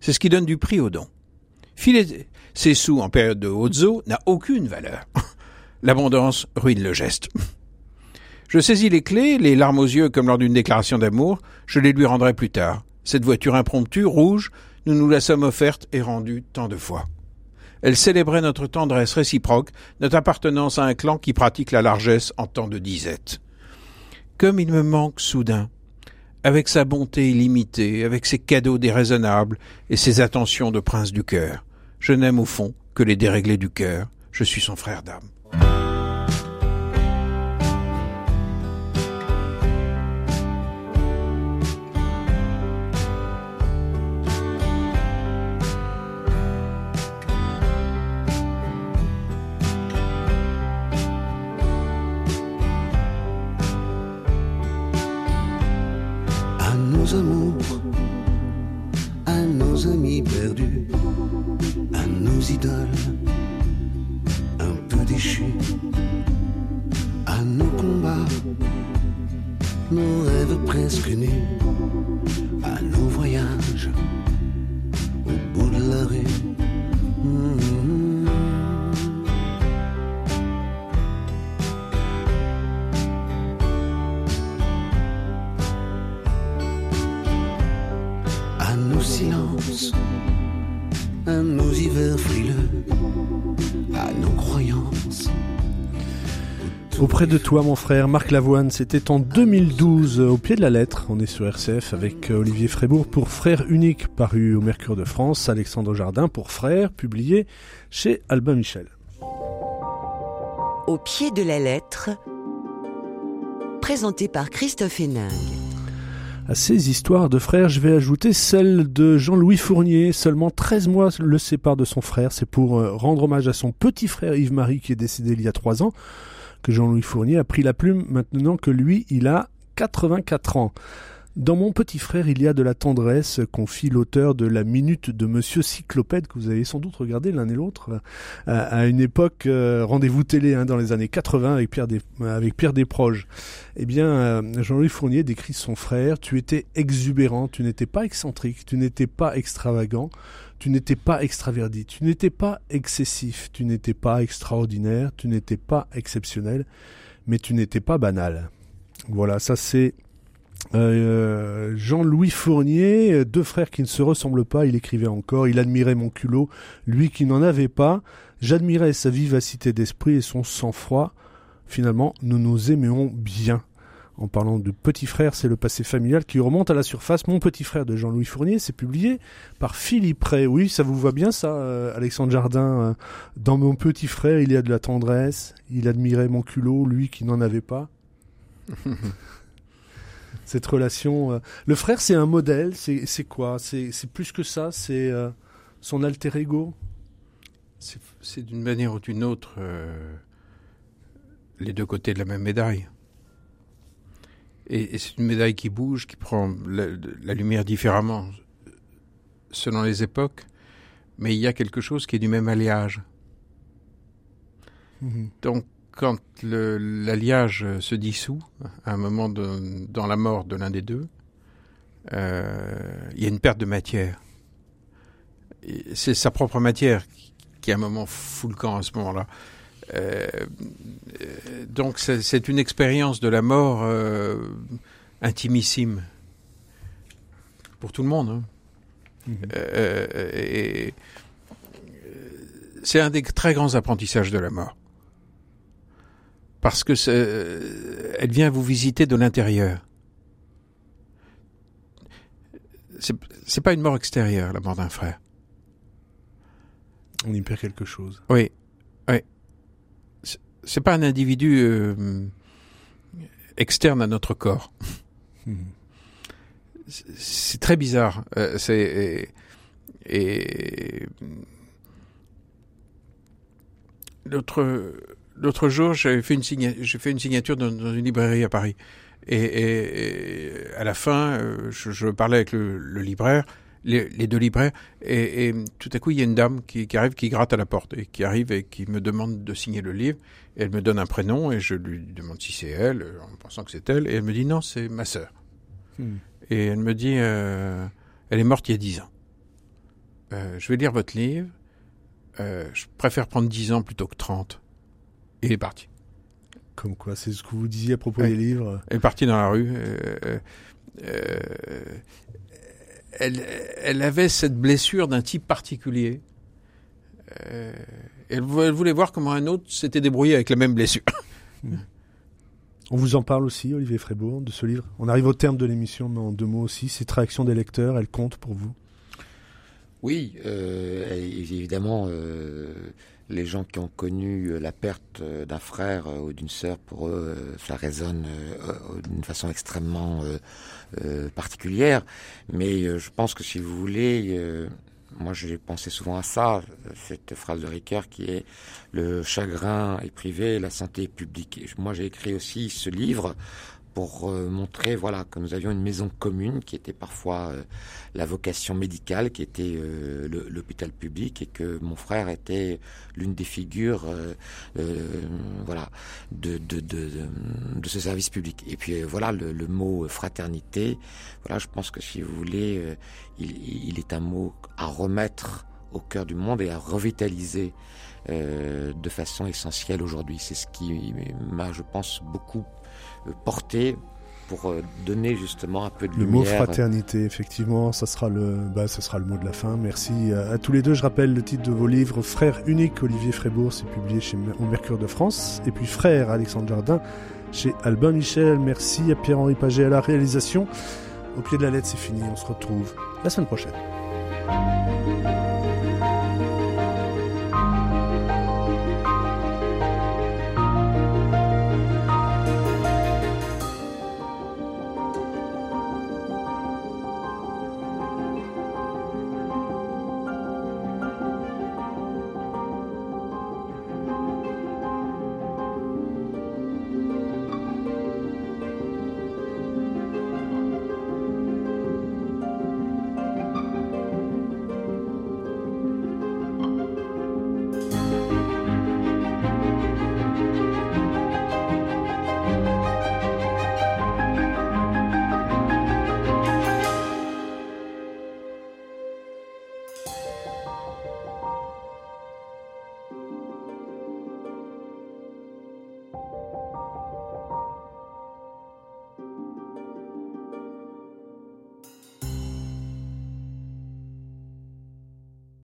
C'est ce qui donne du prix au don. Filer ses sous en période de haute eau n'a aucune valeur. (laughs) L'abondance ruine le geste. (laughs) Je saisis les clés, les larmes aux yeux comme lors d'une déclaration d'amour, je les lui rendrai plus tard. Cette voiture impromptue, rouge, nous nous la sommes offerte et rendue tant de fois. Elle célébrait notre tendresse réciproque, notre appartenance à un clan qui pratique la largesse en temps de disette. Comme il me manque soudain, avec sa bonté illimitée, avec ses cadeaux déraisonnables et ses attentions de prince du cœur. Je n'aime au fond que les déréglés du cœur. Je suis son frère d'âme. Auprès de toi, mon frère, Marc Lavoine, c'était en 2012, au pied de la lettre. On est sur RCF avec euh, Olivier Frébourg pour Frère unique, paru au Mercure de France, Alexandre Jardin pour Frère, publié chez Albin Michel. Au pied de la lettre, présenté par Christophe Héningue. À ces histoires de frères, je vais ajouter celle de Jean-Louis Fournier. Seulement 13 mois le séparent de son frère. C'est pour euh, rendre hommage à son petit frère Yves-Marie qui est décédé il y a 3 ans Jean-Louis Fournier a pris la plume maintenant que lui, il a 84 ans. Dans mon petit frère, il y a de la tendresse, confie l'auteur de La Minute de Monsieur Cyclopède, que vous avez sans doute regardé l'un et l'autre, euh, à une époque, euh, rendez-vous télé, hein, dans les années 80 avec Pierre, avec Pierre Desproges. Eh bien, euh, Jean-Louis Fournier décrit son frère, tu étais exubérant, tu n'étais pas excentrique, tu n'étais pas extravagant, tu n'étais pas extraverdi, tu n'étais pas excessif, tu n'étais pas extraordinaire, tu n'étais pas exceptionnel, mais tu n'étais pas banal. Voilà, ça c'est euh, Jean-Louis Fournier, deux frères qui ne se ressemblent pas, il écrivait encore, il admirait mon culot, lui qui n'en avait pas, j'admirais sa vivacité d'esprit et son sang-froid, finalement nous nous aimions bien. En parlant de petit frère, c'est le passé familial qui remonte à la surface. Mon petit frère de Jean-Louis Fournier, c'est publié par Philippe Ray. Oui, ça vous va bien ça, euh, Alexandre Jardin euh, Dans mon petit frère, il y a de la tendresse. Il admirait mon culot, lui qui n'en avait pas. (laughs) Cette relation. euh, Le frère, c'est un modèle. C'est quoi? C'est plus que ça. C'est euh, son alter ego? C'est- d'une manière ou d'une autre les deux côtés de la même médaille. Et, et c'est une médaille qui bouge, qui prend la, la lumière différemment selon les époques, mais il y a quelque chose qui est du même alliage. Donc, quand l'alliage se dissout, à un moment de- dans la mort de l'un des deux, euh, il y a une perte de matière. C'est sa propre matière qui, qui, à un moment, fout le camp à ce moment-là. Euh, donc, c'est une expérience de la mort euh, intimissime pour tout le monde. hein. Mhm. Euh, et c'est un des très grands apprentissages de la mort. Parce que elle vient vous visiter de l'intérieur. C'est pas une mort extérieure, la mort d'un frère. On y perd quelque chose. Oui, oui. C'est- pas un individu euh, externe à notre corps. Mhm. C'est- très bizarre. Euh, c'est et, et l'autre l'autre jour, j'ai fait une j'ai fait une signature dans, dans une librairie à Paris. Et, et- et à la fin, euh, je, je parlais avec le, le libraire, les, les deux libraires, et, et tout à coup, il y a une dame qui, qui arrive, qui gratte à la porte, et qui arrive et qui me demande de signer le livre. Et elle me donne un prénom, et je lui demande si c'est elle, en pensant que c'est elle, et elle me dit non, c'est ma sœur. Mhm. Et elle me dit, euh, elle est morte il y a dix ans. Euh, je vais lire votre livre. Euh, je préfère prendre dix ans plutôt que 30. Et il est parti. Comme quoi, c'est ce que vous disiez à propos Ouais. des livres. Elle est partie dans la rue. euh, euh, elle, elle avait cette blessure d'un type particulier. Euh, elle, vou- elle voulait voir comment un autre s'était débrouillé avec la même blessure. (laughs) On vous en parle aussi, Olivier Frébourg, de ce livre. On arrive au terme de l'émission, mais en deux mots aussi. Cette réaction des lecteurs, elle compte pour vous? Oui, euh, et évidemment, euh, les gens qui ont connu euh, la perte euh, d'un frère euh, ou d'une sœur, pour eux, ça résonne d'une façon extrêmement particulière. Mais je pense que si vous voulez, moi j'ai pensé souvent à ça, cette phrase de Ricoeur qui est le chagrin est privé, la santé est publique. Moi j'ai écrit aussi ce livre pour euh, montrer voilà que nous avions une maison commune qui était parfois euh, la vocation médicale qui était euh, l'hôpital public et que mon frère était l'une des figures voilà de de, de, de, ce service public. Et puis voilà le, le mot fraternité voilà je pense que si vous voulez il, il est un mot à remettre au cœur du monde et à revitaliser de façon essentielle aujourd'hui. C'est ce qui m'a je pense beaucoup euh, porté pour euh, donner justement un peu de Le mot lumière fraternité, effectivement, ça sera le, bah, ça sera le mot de la fin. Merci à, à tous les deux. Je rappelle le titre de vos livres Frère unique, Olivier Frébourg, c'est publié chez au Mercure de France. Et puis Frère, Alexandre Jardin, chez Albin Michel. Merci à Pierre-Henri Paget à la réalisation. Au pied de la lettre, c'est fini. On se retrouve la semaine prochaine.